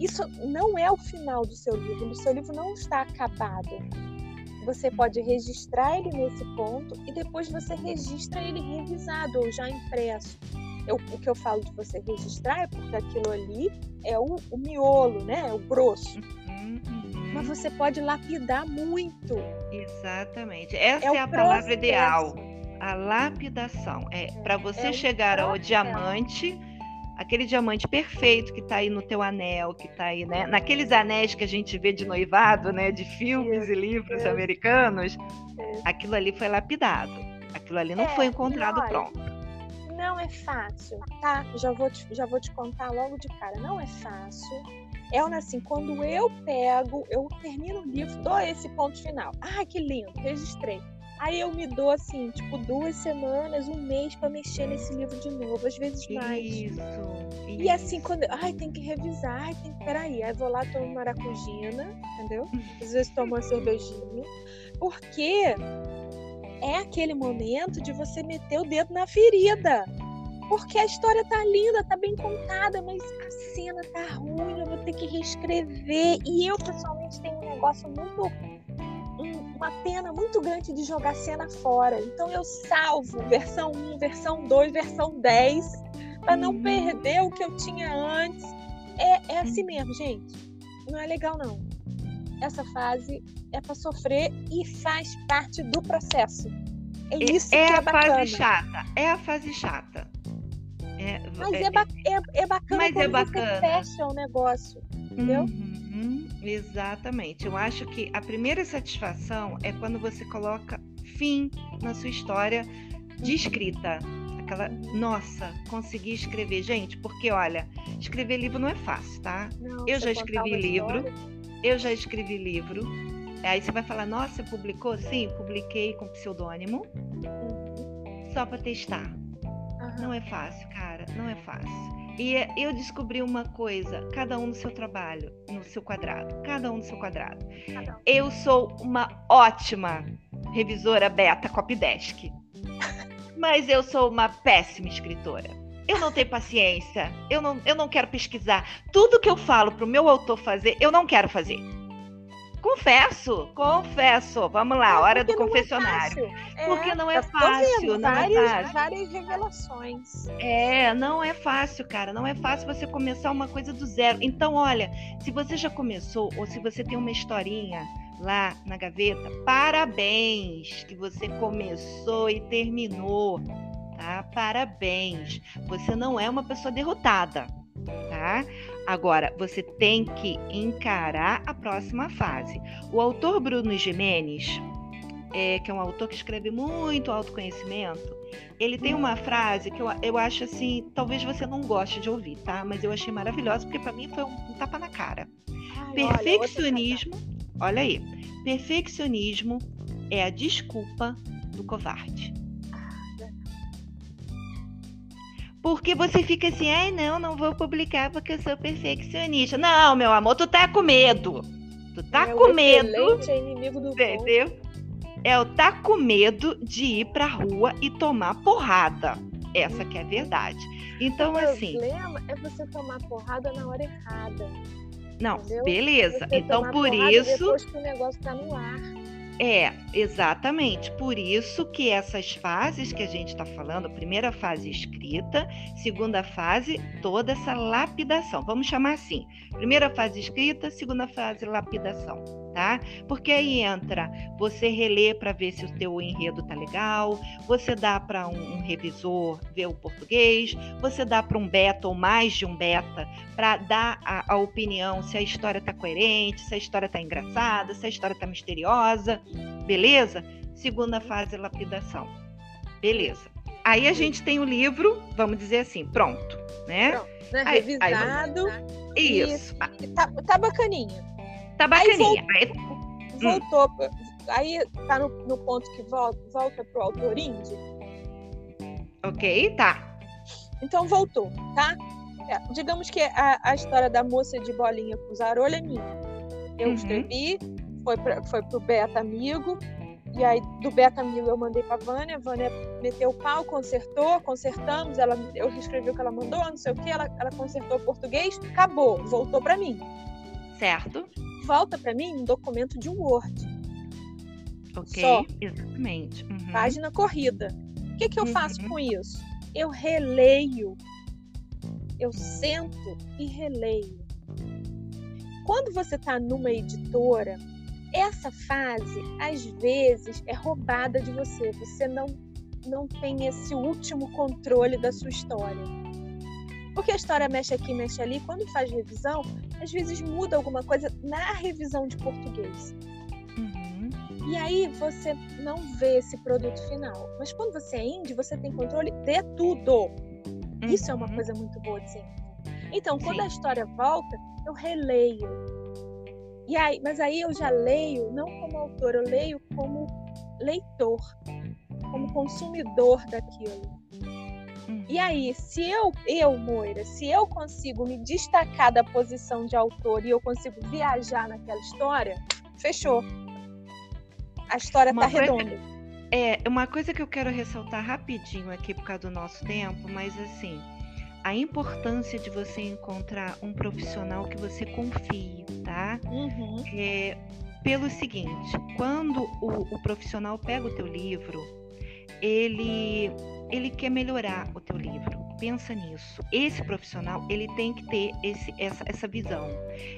Speaker 2: Isso não é o final do seu livro. O seu livro não está acabado. Você pode registrar ele nesse ponto e depois você registra ele revisado ou já impresso. Eu, o que eu falo de você registrar é porque aquilo ali é o, o miolo, né? É o grosso. Uhum mas você pode lapidar muito.
Speaker 1: Exatamente. Essa é, é a processo. palavra ideal. A lapidação. É, é para você é chegar ao diamante, aquele diamante perfeito que está aí no teu anel, que está aí, né? Naqueles anéis que a gente vê de noivado, né? De filmes e livros americanos. Aquilo ali foi lapidado. Aquilo ali não foi é, encontrado olha, pronto.
Speaker 2: Não é fácil, tá? Já vou, te, já vou te contar logo de cara. Não é fácil é assim, quando eu pego, eu termino o livro, dou esse ponto final. Ah, que lindo, registrei. Aí eu me dou assim, tipo, duas semanas, um mês para mexer nesse livro de novo, às vezes mais. Isso. E assim, quando. Ai, tem que revisar, ai, tem que. Peraí. Aí vou lá, tomo maracujina, entendeu? *laughs* Às vezes tomo uma cervejinha. Porque é aquele momento de você meter o dedo na ferida. Porque a história tá linda, tá bem contada, mas a cena tá ruim, eu vou ter que reescrever. E eu, pessoalmente, tenho um negócio muito. uma pena muito grande de jogar cena fora. Então eu salvo versão 1, versão 2, versão 10, para não uhum. perder o que eu tinha antes. É, é assim mesmo, gente. Não é legal, não. Essa fase é para sofrer e faz parte do processo. É isso é,
Speaker 1: é
Speaker 2: a
Speaker 1: é fase chata. É a fase chata.
Speaker 2: É, mas é, é, ba é, é bacana mas é é bacana. você fecha o negócio, entendeu?
Speaker 1: Uhum, exatamente. Eu acho que a primeira satisfação é quando você coloca fim na sua história de escrita. Aquela, nossa, consegui escrever. Gente, porque olha, escrever livro não é fácil, tá? Não, eu já escrevi livro. História. Eu já escrevi livro. Aí você vai falar, nossa, publicou? Sim, publiquei com pseudônimo. Uhum. Só para testar. Não é fácil, cara, não é fácil. E é, eu descobri uma coisa, cada um no seu trabalho, no seu quadrado, cada um no seu quadrado. Eu sou uma ótima revisora beta copydesk. Mas eu sou uma péssima escritora. Eu não tenho paciência. Eu não, eu não quero pesquisar. Tudo que eu falo para o meu autor fazer, eu não quero fazer. Confesso, confesso. Vamos lá, é hora do confessionário. É porque não é fácil, não várias, é fácil.
Speaker 2: Várias revelações.
Speaker 1: É, não é fácil, cara. Não é fácil você começar uma coisa do zero. Então, olha, se você já começou ou se você tem uma historinha lá na gaveta, parabéns que você começou e terminou, tá? Parabéns. Você não é uma pessoa derrotada tá? Agora, você tem que encarar a próxima fase. O autor Bruno Jimenez, é, que é um autor que escreve muito autoconhecimento, ele tem uma frase que eu, eu acho assim, talvez você não goste de ouvir, tá? Mas eu achei maravilhosa, porque para mim foi um, um, tapa na cara. Ai, Perfeccionismo, olha, olha aí, perfeccionismo é a desculpa do covarde. Porque você fica assim, ai não, não vou publicar porque eu sou perfeccionista. Não, meu amor, tu tá com medo. Tu tá é, com medo.
Speaker 2: É inimigo do
Speaker 1: entendeu? Bom. É o tá com medo de ir pra rua e tomar porrada. Essa que é a verdade. Então,
Speaker 2: o
Speaker 1: assim.
Speaker 2: O problema é você tomar porrada na hora errada.
Speaker 1: Não, entendeu? beleza. Você então, por isso.
Speaker 2: Depois que o negócio tá no ar.
Speaker 1: É, exatamente. Por isso que essas fases que a gente está falando, primeira fase escrita, segunda fase, toda essa lapidação. Vamos chamar assim: primeira fase escrita, segunda fase lapidação. Tá? Porque aí entra, você relê para ver se o teu enredo tá legal, você dá para um, um, revisor ver o português, você dá para um beta ou mais de um beta para dar a, a, opinião se a história tá coerente, se a história tá engraçada, se a história tá misteriosa, beleza? Segunda fase, lapidação. Beleza. Aí a gente tem o livro, vamos dizer assim, pronto, né? Pronto,
Speaker 2: né? Aí, Revisado.
Speaker 1: Aí, isso.
Speaker 2: E, tá, tá bacaninha.
Speaker 1: Tá bacaninha.
Speaker 2: Aí voltou, voltou hum. aí tá no, no, ponto que volta, volta pro autor indie.
Speaker 1: Ok, tá.
Speaker 2: Então voltou, tá? É, digamos que a, a, história da moça de bolinha com zarolha é minha. Eu uhum. escrevi, foi, pra, foi pro Beta Amigo, e aí do Beta Amigo eu mandei pra Vânia, a Vânia meteu o pau, consertou, consertamos, ela, eu escrevi o que ela mandou, não sei o que, ela, ela consertou o português, acabou, voltou para mim.
Speaker 1: Certo
Speaker 2: volta para mim um documento de Word.
Speaker 1: Ok, Só. exatamente. Uhum.
Speaker 2: Página corrida. O que, que eu uhum. faço com isso? Eu releio. Eu sento e releio. Quando você está numa editora, essa fase às vezes é roubada de você. Você não não tem esse último controle da sua história. Porque a história mexe aqui, mexe ali. Quando faz revisão, às vezes muda alguma coisa na revisão de português. Uhum. E aí você não vê esse produto final. Mas quando você é indie, você tem controle de tudo. Uhum. Isso é uma uhum. coisa muito boa de ser. Então, quando Sim. a história volta, eu releio. E aí, mas aí eu já leio não como autor, eu leio como leitor, como consumidor daquilo. E aí, se eu, eu, Moira, se eu consigo me destacar da posição de autor e eu consigo viajar naquela história, fechou. A história uma tá coisa, redonda.
Speaker 1: É, uma coisa que eu quero ressaltar rapidinho aqui por causa do nosso tempo, mas assim, a importância de você encontrar um profissional que você confie, tá? Uhum. É, pelo seguinte, quando o, o profissional pega o teu livro, ele ele quer melhorar o teu livro. Pensa nisso. Esse profissional, ele tem que ter esse, essa, essa visão.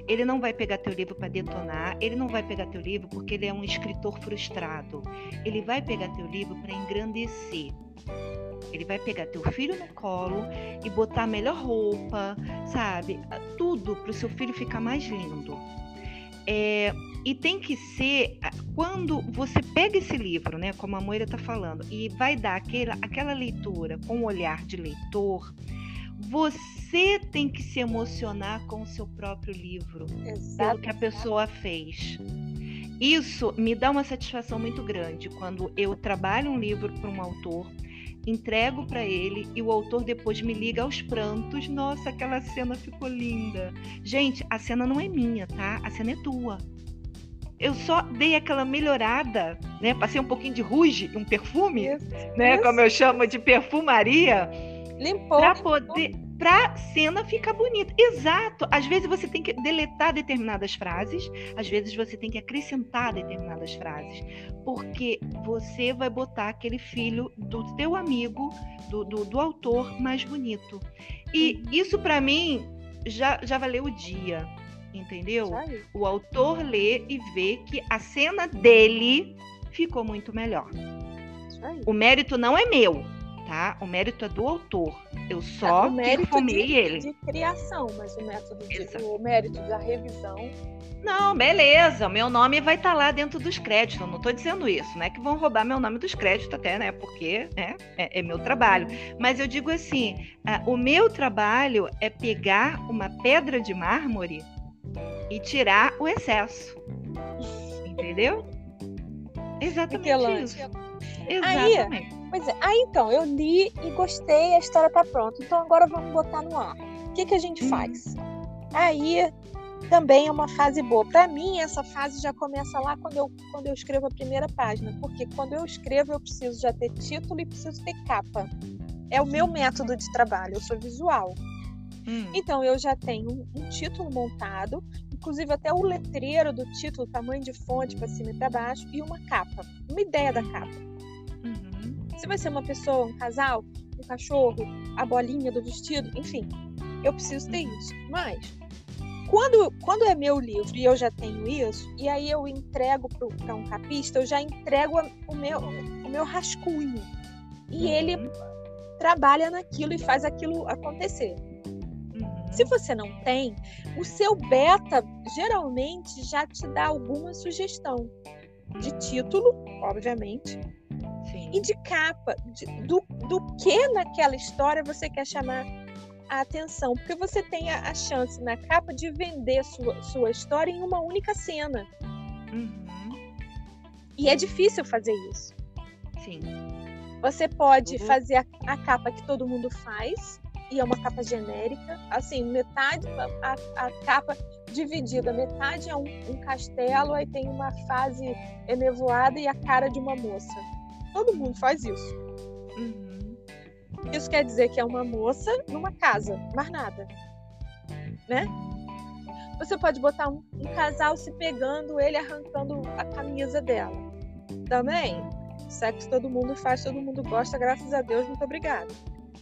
Speaker 1: Ele não vai pegar teu livro para detonar, ele não vai pegar teu livro porque ele é um escritor frustrado. Ele vai pegar teu livro para engrandecer. Ele vai pegar teu filho no colo e botar a melhor roupa, sabe? Tudo para o seu filho ficar mais lindo. É, e tem que ser quando você pega esse livro, né, como a Moira está falando, e vai dar aquela, aquela leitura com o olhar de leitor, você tem que se emocionar com o seu próprio livro, Exato. pelo que a pessoa fez. Isso me dá uma satisfação muito grande quando eu trabalho um livro para um autor entrego para ele e o autor depois me liga aos prantos. Nossa, aquela cena ficou linda. Gente, a cena não é minha, tá? A cena é tua. Eu só dei aquela melhorada, né? Passei um pouquinho de ruge, um perfume, isso, né? Isso. Como eu chamo de perfumaria.
Speaker 2: Limpou.
Speaker 1: Para poder para cena ficar bonita. Exato. Às vezes você tem que deletar determinadas frases, às vezes você tem que acrescentar determinadas frases, porque você vai botar aquele filho do teu amigo, do, do, do autor mais bonito. E isso para mim já, já valeu o dia, entendeu? O autor lê e vê que a cena dele ficou muito melhor. O mérito não é meu, tá? O mérito é do autor. Eu é, só é,
Speaker 2: de,
Speaker 1: ele.
Speaker 2: de criação, mas o método de, o mérito da revisão.
Speaker 1: Não, beleza. Meu nome vai estar tá lá dentro dos créditos. Eu não estou dizendo isso, não é que vão roubar meu nome dos créditos até, né? Porque né, é, é meu trabalho. Mas eu digo assim, uh, o meu trabalho é pegar uma pedra de mármore e tirar o excesso. *laughs* Entendeu? Exatamente isso.
Speaker 2: Exatamente. Aí, Pois é. Aí então, eu li e gostei, a história tá pronta. Então agora vamos botar no ar. O que, que a gente hum. faz? Aí também é uma fase boa. Para mim, essa fase já começa lá quando eu, quando eu escrevo a primeira página. Porque quando eu escrevo, eu preciso já ter título e preciso ter capa. É o meu método de trabalho, eu sou visual. Hum. Então eu já tenho um, um, título montado, inclusive até o letreiro do título, tamanho de fonte para cima e para baixo, e uma capa, uma ideia da capa. Se vai ser uma pessoa, um casal, um cachorro, a bolinha do vestido, enfim, eu preciso ter isso. Mas quando, quando é meu livro e eu já tenho isso, e aí eu entrego para um capista, eu já entrego o meu, o meu rascunho. E ele uhum. trabalha naquilo e faz aquilo acontecer. Uhum. Se você não tem, o seu beta geralmente já te dá alguma sugestão de título, obviamente. E de capa, de, do, do que naquela história você quer chamar a atenção, porque você tem a, a chance na capa de vender sua, sua história em uma única cena. Uhum. E é difícil fazer isso.
Speaker 1: Sim.
Speaker 2: Você pode uhum. fazer a, a, capa que todo mundo faz, e é uma capa genérica, assim, metade, a, a capa dividida, metade é um, um, castelo, aí tem uma fase enevoada e a cara de uma moça. Todo mundo faz isso. Uhum. Isso quer dizer que é uma moça numa casa, mais nada. Né? Você pode botar um, um casal se pegando, ele arrancando a camisa dela. Também. Sexo todo mundo faz, todo mundo gosta, graças a Deus, muito obrigada.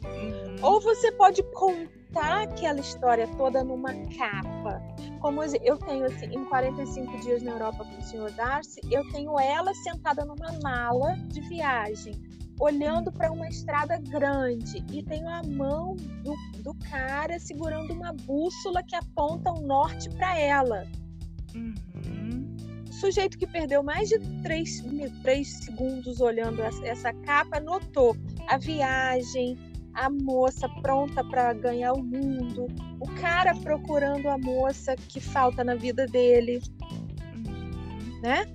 Speaker 2: Uhum. Ou você pode contar aquela história toda numa capa. Como eu tenho assim, em 45 dias na Europa com o Sr. Darcy, eu tenho ela sentada numa mala de viagem, olhando para uma estrada grande e tenho a mão do, do cara segurando uma bússola que aponta o norte para ela. Uhum. sujeito que perdeu mais de três, três segundos olhando essa capa notou a viagem, a moça pronta para ganhar o mundo, o cara procurando a moça que falta na vida dele, né?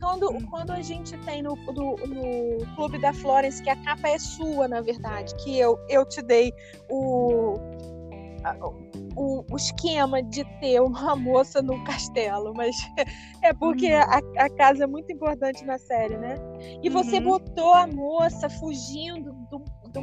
Speaker 2: Quando, uhum. quando a gente tem no, no, no, Clube da Florence, que a capa é sua, na verdade, que eu, eu te dei o, o, o esquema de ter uma moça no castelo, mas *laughs* é porque uhum. a, a, casa é muito importante na série, né? E você uhum. botou a moça fugindo do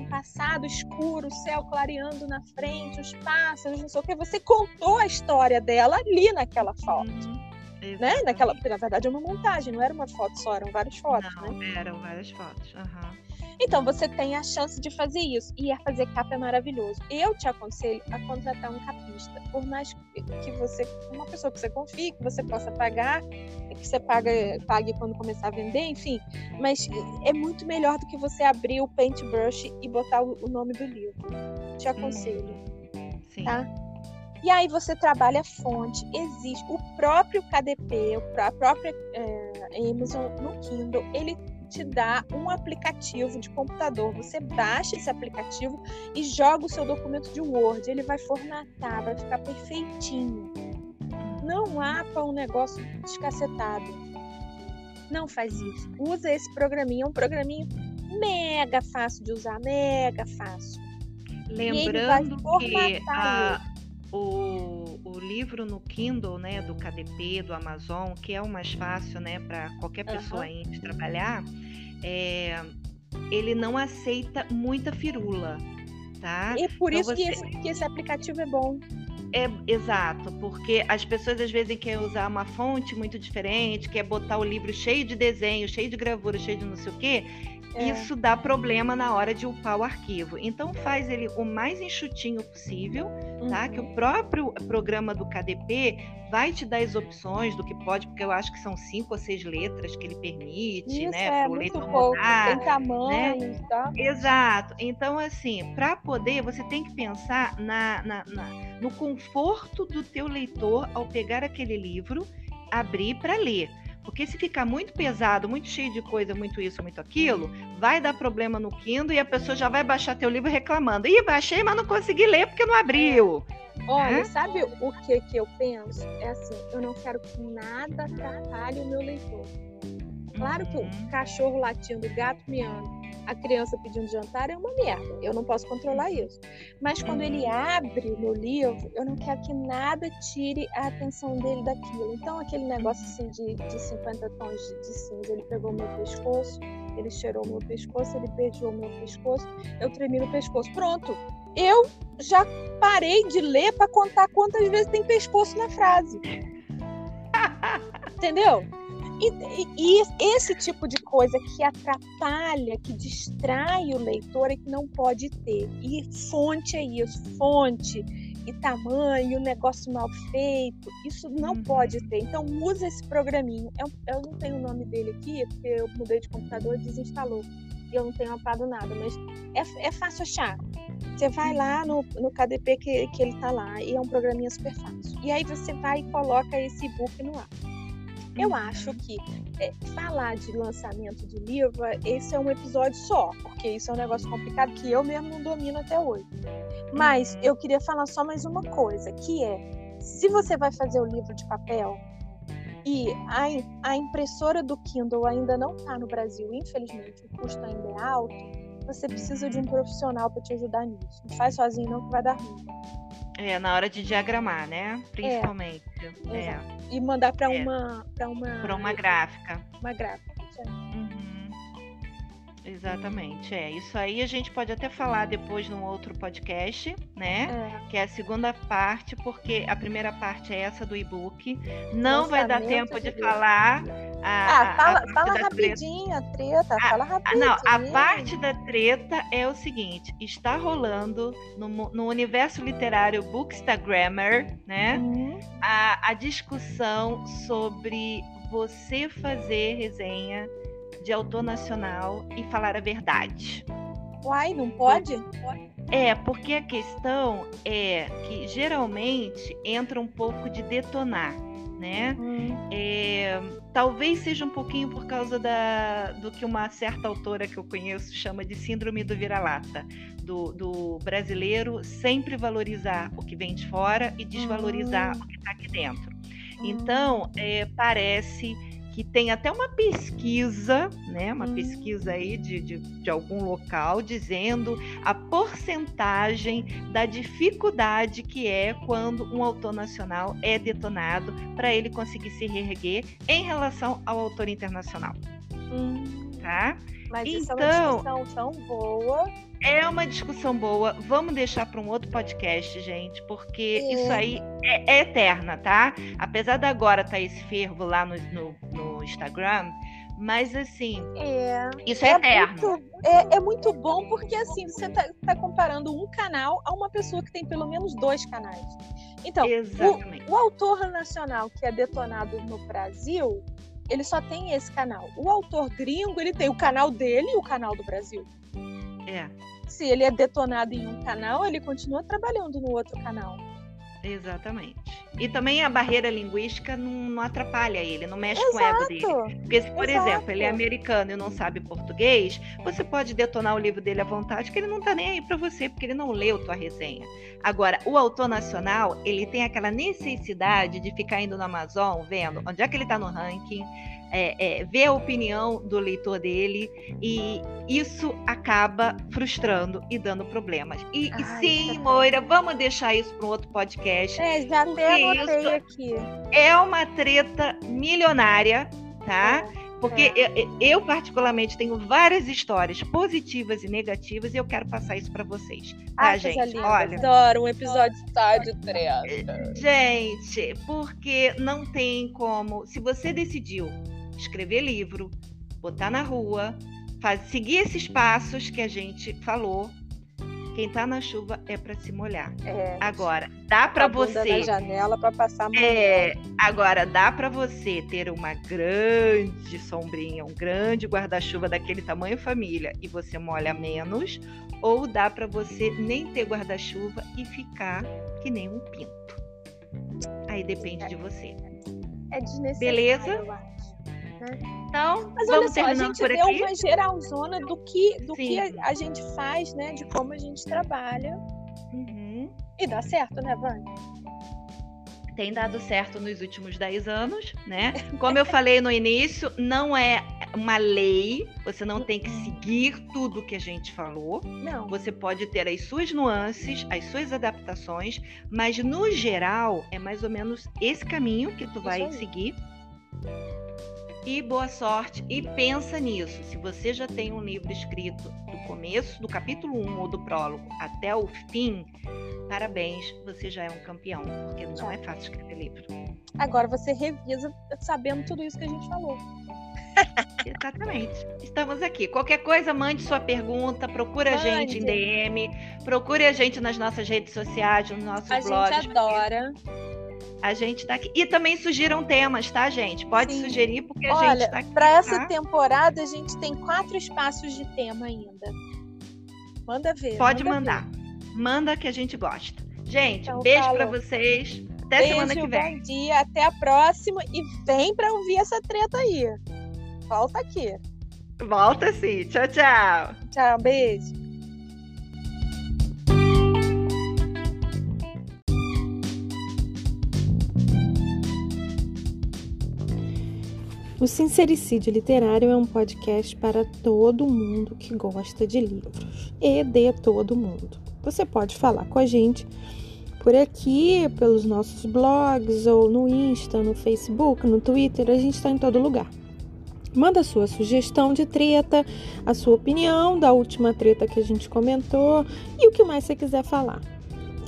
Speaker 2: passado escuro, o céu clareando na frente, os pássaros, não sei o que. Você contou a história dela ali naquela foto. Uhum. Né? Naquela, porque na verdade é uma montagem, não era uma foto só, eram várias fotos,
Speaker 1: não,
Speaker 2: né?
Speaker 1: Eram várias fotos. Uhum.
Speaker 2: Então você tem a chance de fazer isso. E a fazer capa é maravilhoso. Eu te aconselho a contratar um capista. Por mais que você, uma pessoa que você confie, que você possa pagar, que você paga, pague quando começar a vender, enfim. Mas é muito melhor do que você abrir o paintbrush e botar o, nome do livro. Te aconselho. Sim. Tá? E aí você trabalha a fonte, existe o próprio KDP, a própria é, Amazon no Kindle, ele te dá um aplicativo de computador. Você baixa esse aplicativo e joga o seu documento de Word. Ele vai formatar, vai ficar perfeitinho. Não há para um negócio descacetado. Não faz isso. Usa esse programinha, é um programinho mega fácil de usar, mega fácil.
Speaker 1: Lembrando que a, o, o livro no Kindle, né, do KDP, do Amazon, que é o mais fácil, né, para qualquer pessoa uhum. trabalhar, é, ele não aceita muita firula, tá?
Speaker 2: E por então isso você... que, esse, que esse aplicativo é bom.
Speaker 1: É, exato, porque as pessoas às vezes querem usar uma fonte muito diferente, quer botar o livro cheio de desenho, cheio de gravura, cheio de não sei o quê, é. Isso dá problema na hora de upar o arquivo. Então faz ele o mais enxutinho possível, uhum. tá? Que o uhum. próprio programa do KDP vai te dar as opções do que pode, porque eu acho que são cinco ou seis letras que ele permite,
Speaker 2: Isso,
Speaker 1: né?
Speaker 2: É, para o leitor pouco. Mudar, Tem tamanho, né? tá?
Speaker 1: Exato. Então, assim, para poder, você tem que pensar na, na, na, no conforto do teu leitor ao pegar aquele livro, abrir para ler. Porque se ficar muito pesado, muito cheio de coisa, muito isso, muito aquilo, vai dar problema no Kindle e a pessoa já vai baixar teu livro reclamando. Ih, baixei, mas não consegui ler porque não abriu.
Speaker 2: Olha, sabe o que, que eu penso? É assim, eu não quero que nada atrapalhe o meu leitor. Claro que o uhum. cachorro latindo, o gato miando, a criança pedindo jantar é uma merda. Eu não posso controlar isso. Mas quando ele abre o meu livro, eu não quero que nada tire a atenção dele daquilo. Então, aquele negócio assim de, de 50 tons de, de cinza, ele pegou meu pescoço, ele cheirou meu pescoço, ele beijou meu pescoço, eu tremi no pescoço. Pronto. Eu já parei de ler para contar quantas vezes tem pescoço na frase. *laughs* Entendeu? E, e, esse tipo de coisa que atrapalha, que distrai o leitor é que não pode ter. E fonte é isso, fonte. e tamanho, negócio mal feito. Isso não
Speaker 1: Uhum.
Speaker 2: pode ter. Então usa esse programinho. Eu, eu não tenho o nome dele aqui, porque eu mudei de computador e desinstalou. E eu não tenho apado nada, mas é, é fácil achar. Você vai lá no, no KDP que, que ele tá lá e é um programinha super fácil. E aí você vai e coloca esse e-book no ar. Eu
Speaker 1: Uhum.
Speaker 2: acho que é, falar de lançamento de livro, esse é um episódio só, porque isso é um negócio complicado que eu mesmo não domino até hoje. Mas
Speaker 1: Uhum.
Speaker 2: eu queria falar só mais uma coisa, que é, se você vai fazer o livro de papel e a, a impressora do Kindle ainda não está no Brasil, infelizmente, o custo ainda é alto, você precisa de um profissional para te ajudar nisso. Não faz sozinho não que vai dar ruim.
Speaker 1: É, na hora de diagramar, né? Principalmente. É,
Speaker 2: Exato. E mandar para
Speaker 1: É.
Speaker 2: uma para uma
Speaker 1: para uma gráfica.
Speaker 2: uma gráfica.
Speaker 1: Uhum. Exatamente, é. Isso aí a gente pode até falar depois num outro podcast, né?
Speaker 2: É.
Speaker 1: Que é a segunda parte, porque a primeira parte é essa do e-book. Não vai dar tempo de
Speaker 2: de
Speaker 1: falar a,
Speaker 2: Ah,
Speaker 1: a- a
Speaker 2: fala, fala
Speaker 1: treta.
Speaker 2: rapidinho a treta, fala
Speaker 1: Ah,
Speaker 2: rapidinho.
Speaker 1: não, a parte da treta é o seguinte: está rolando no, no universo literário Bookstagrammer, né?
Speaker 2: Hum,
Speaker 1: a, a discussão sobre você fazer resenha de autor nacional e falar a verdade.
Speaker 2: Uai, não pode?
Speaker 1: É, porque a questão é que geralmente entra um pouco de detonar, né?
Speaker 2: Hum,
Speaker 1: É, talvez seja um pouquinho por causa da, do que uma certa autora que eu conheço chama de síndrome do vira-lata. Do, do brasileiro sempre valorizar o que vem de fora e desvalorizar
Speaker 2: Hum.
Speaker 1: o que está aqui dentro. Então, é, parece que tem até uma pesquisa, né? Uma
Speaker 2: Hum.
Speaker 1: pesquisa aí de, de, de algum local dizendo a porcentagem da dificuldade que é quando um autor nacional é detonado para ele conseguir se reerguer em relação ao autor internacional,
Speaker 2: Hum,
Speaker 1: tá?
Speaker 2: mas isso é
Speaker 1: Então-
Speaker 2: uma discussão tão boa.
Speaker 1: É uma discussão boa. Vamos deixar para um outro podcast, gente, porque
Speaker 2: É.
Speaker 1: isso aí é, é eterna, tá? Apesar de agora estar esse fervo lá no, no, no Instagram, mas assim,
Speaker 2: É,
Speaker 1: isso é, eterno.
Speaker 2: Muito, é, é muito bom porque assim, você está comparando um canal a uma pessoa que tem pelo menos dois canais. Então,
Speaker 1: Exatamente.
Speaker 2: o autor nacional que é detonado no Brasil, ele só tem esse canal. O autor gringo, ele tem o canal dele e o canal do Brasil.
Speaker 1: É,
Speaker 2: Se ele é detonado em um canal, ele continua trabalhando no outro canal.
Speaker 1: exatamente. E também a barreira linguística não, não atrapalha ele, não mexe com o ego dele.
Speaker 2: Exato.
Speaker 1: Porque se, por
Speaker 2: Exato.
Speaker 1: exemplo, ele é americano e não sabe português, você pode detonar o livro dele à vontade, que ele não tá nem aí para você, porque ele não leu tua resenha. Agora, o autor nacional, ele tem aquela necessidade de ficar indo no Amazon, vendo onde é que ele tá no ranking, é, é, ver a opinião do leitor dele, e isso acaba frustrando e dando problemas. E, e
Speaker 2: Ai,
Speaker 1: sim,
Speaker 2: tá.
Speaker 1: Moira, vamos deixar isso para um outro podcast.
Speaker 2: É, já até anotei aqui.
Speaker 1: É uma treta milionária, tá?
Speaker 2: É,
Speaker 1: Porque
Speaker 2: é.
Speaker 1: eu, eu, particularmente, tenho várias histórias positivas e negativas e eu quero passar isso para vocês. Tá,
Speaker 2: coisa
Speaker 1: gente?
Speaker 2: linda.
Speaker 1: Olha,
Speaker 2: Adoro um episódio só de treta.
Speaker 1: gente, porque não tem como. Se você decidiu escrever livro, botar na rua, faz- seguir esses passos que a gente falou, quem tá na chuva é para se molhar.
Speaker 2: É,
Speaker 1: Agora, dá para
Speaker 2: bunda na
Speaker 1: você.
Speaker 2: janela para passar a mão.
Speaker 1: É, agora dá para você ter uma grande sombrinha, um grande guarda-chuva daquele tamanho família e você molha menos, ou dá para você nem ter guarda-chuva e ficar que nem um pinto. Aí depende de você.
Speaker 2: É desnecessário,
Speaker 1: Beleza? Então,
Speaker 2: Mas olha
Speaker 1: vamos
Speaker 2: só, a gente
Speaker 1: por
Speaker 2: deu
Speaker 1: aqui.
Speaker 2: uma geralzona do que, do que a, a gente faz, né? De como a gente trabalha.
Speaker 1: Uhum.
Speaker 2: E dá certo, né, Vânia?
Speaker 1: Tem dado certo nos últimos 10 anos, né? *laughs* Como eu falei no início, não é uma lei, você não tem que seguir tudo que a gente falou.
Speaker 2: Não.
Speaker 1: Você pode ter as suas nuances, as suas adaptações, mas no geral é mais ou menos esse caminho que tu vai seguir. E boa sorte e pensa nisso. Se você já tem um livro escrito do começo, do capítulo 1 ou do prólogo até o fim, parabéns, você já é um campeão, porque não é fácil escrever livro.
Speaker 2: Agora você revisa sabendo tudo isso que a gente falou. *laughs*
Speaker 1: Exatamente. Estamos aqui. Qualquer coisa, mande sua pergunta, procure a gente em DM, procure a gente nas nossas redes sociais, nos nossos
Speaker 3: a
Speaker 1: blogs.
Speaker 3: A gente adora.
Speaker 1: A gente tá aqui. E também sugiram temas, tá, gente? Pode
Speaker 3: Sim.
Speaker 1: sugerir, porque a
Speaker 3: Olha,
Speaker 1: gente tá aqui.
Speaker 3: Para essa
Speaker 1: tá?
Speaker 3: temporada, a gente tem quatro espaços de tema ainda. Manda ver.
Speaker 1: Pode
Speaker 3: manda
Speaker 1: mandar. Manda que a gente gosta. Gente,
Speaker 3: Então,
Speaker 1: beijo pra vocês. Até
Speaker 3: Beijo,
Speaker 1: semana que vem.
Speaker 3: bom dia, até a próxima e vem para ouvir essa treta aí. Volta aqui.
Speaker 1: Volta sim. Tchau, tchau.
Speaker 3: Tchau, beijo.
Speaker 2: O Sincericídio Literário é um podcast para todo mundo que gosta de livros e de todo mundo. Você pode falar com a gente por aqui, pelos nossos blogs, ou no Insta, no Facebook, no Twitter, a gente está em todo lugar. Manda sua sugestão de treta, a sua opinião da última treta que a gente comentou e o que mais você quiser falar.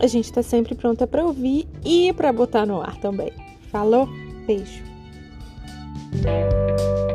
Speaker 2: A gente está sempre pronta para ouvir e para botar no ar também. Falou? Beijo! Thank you.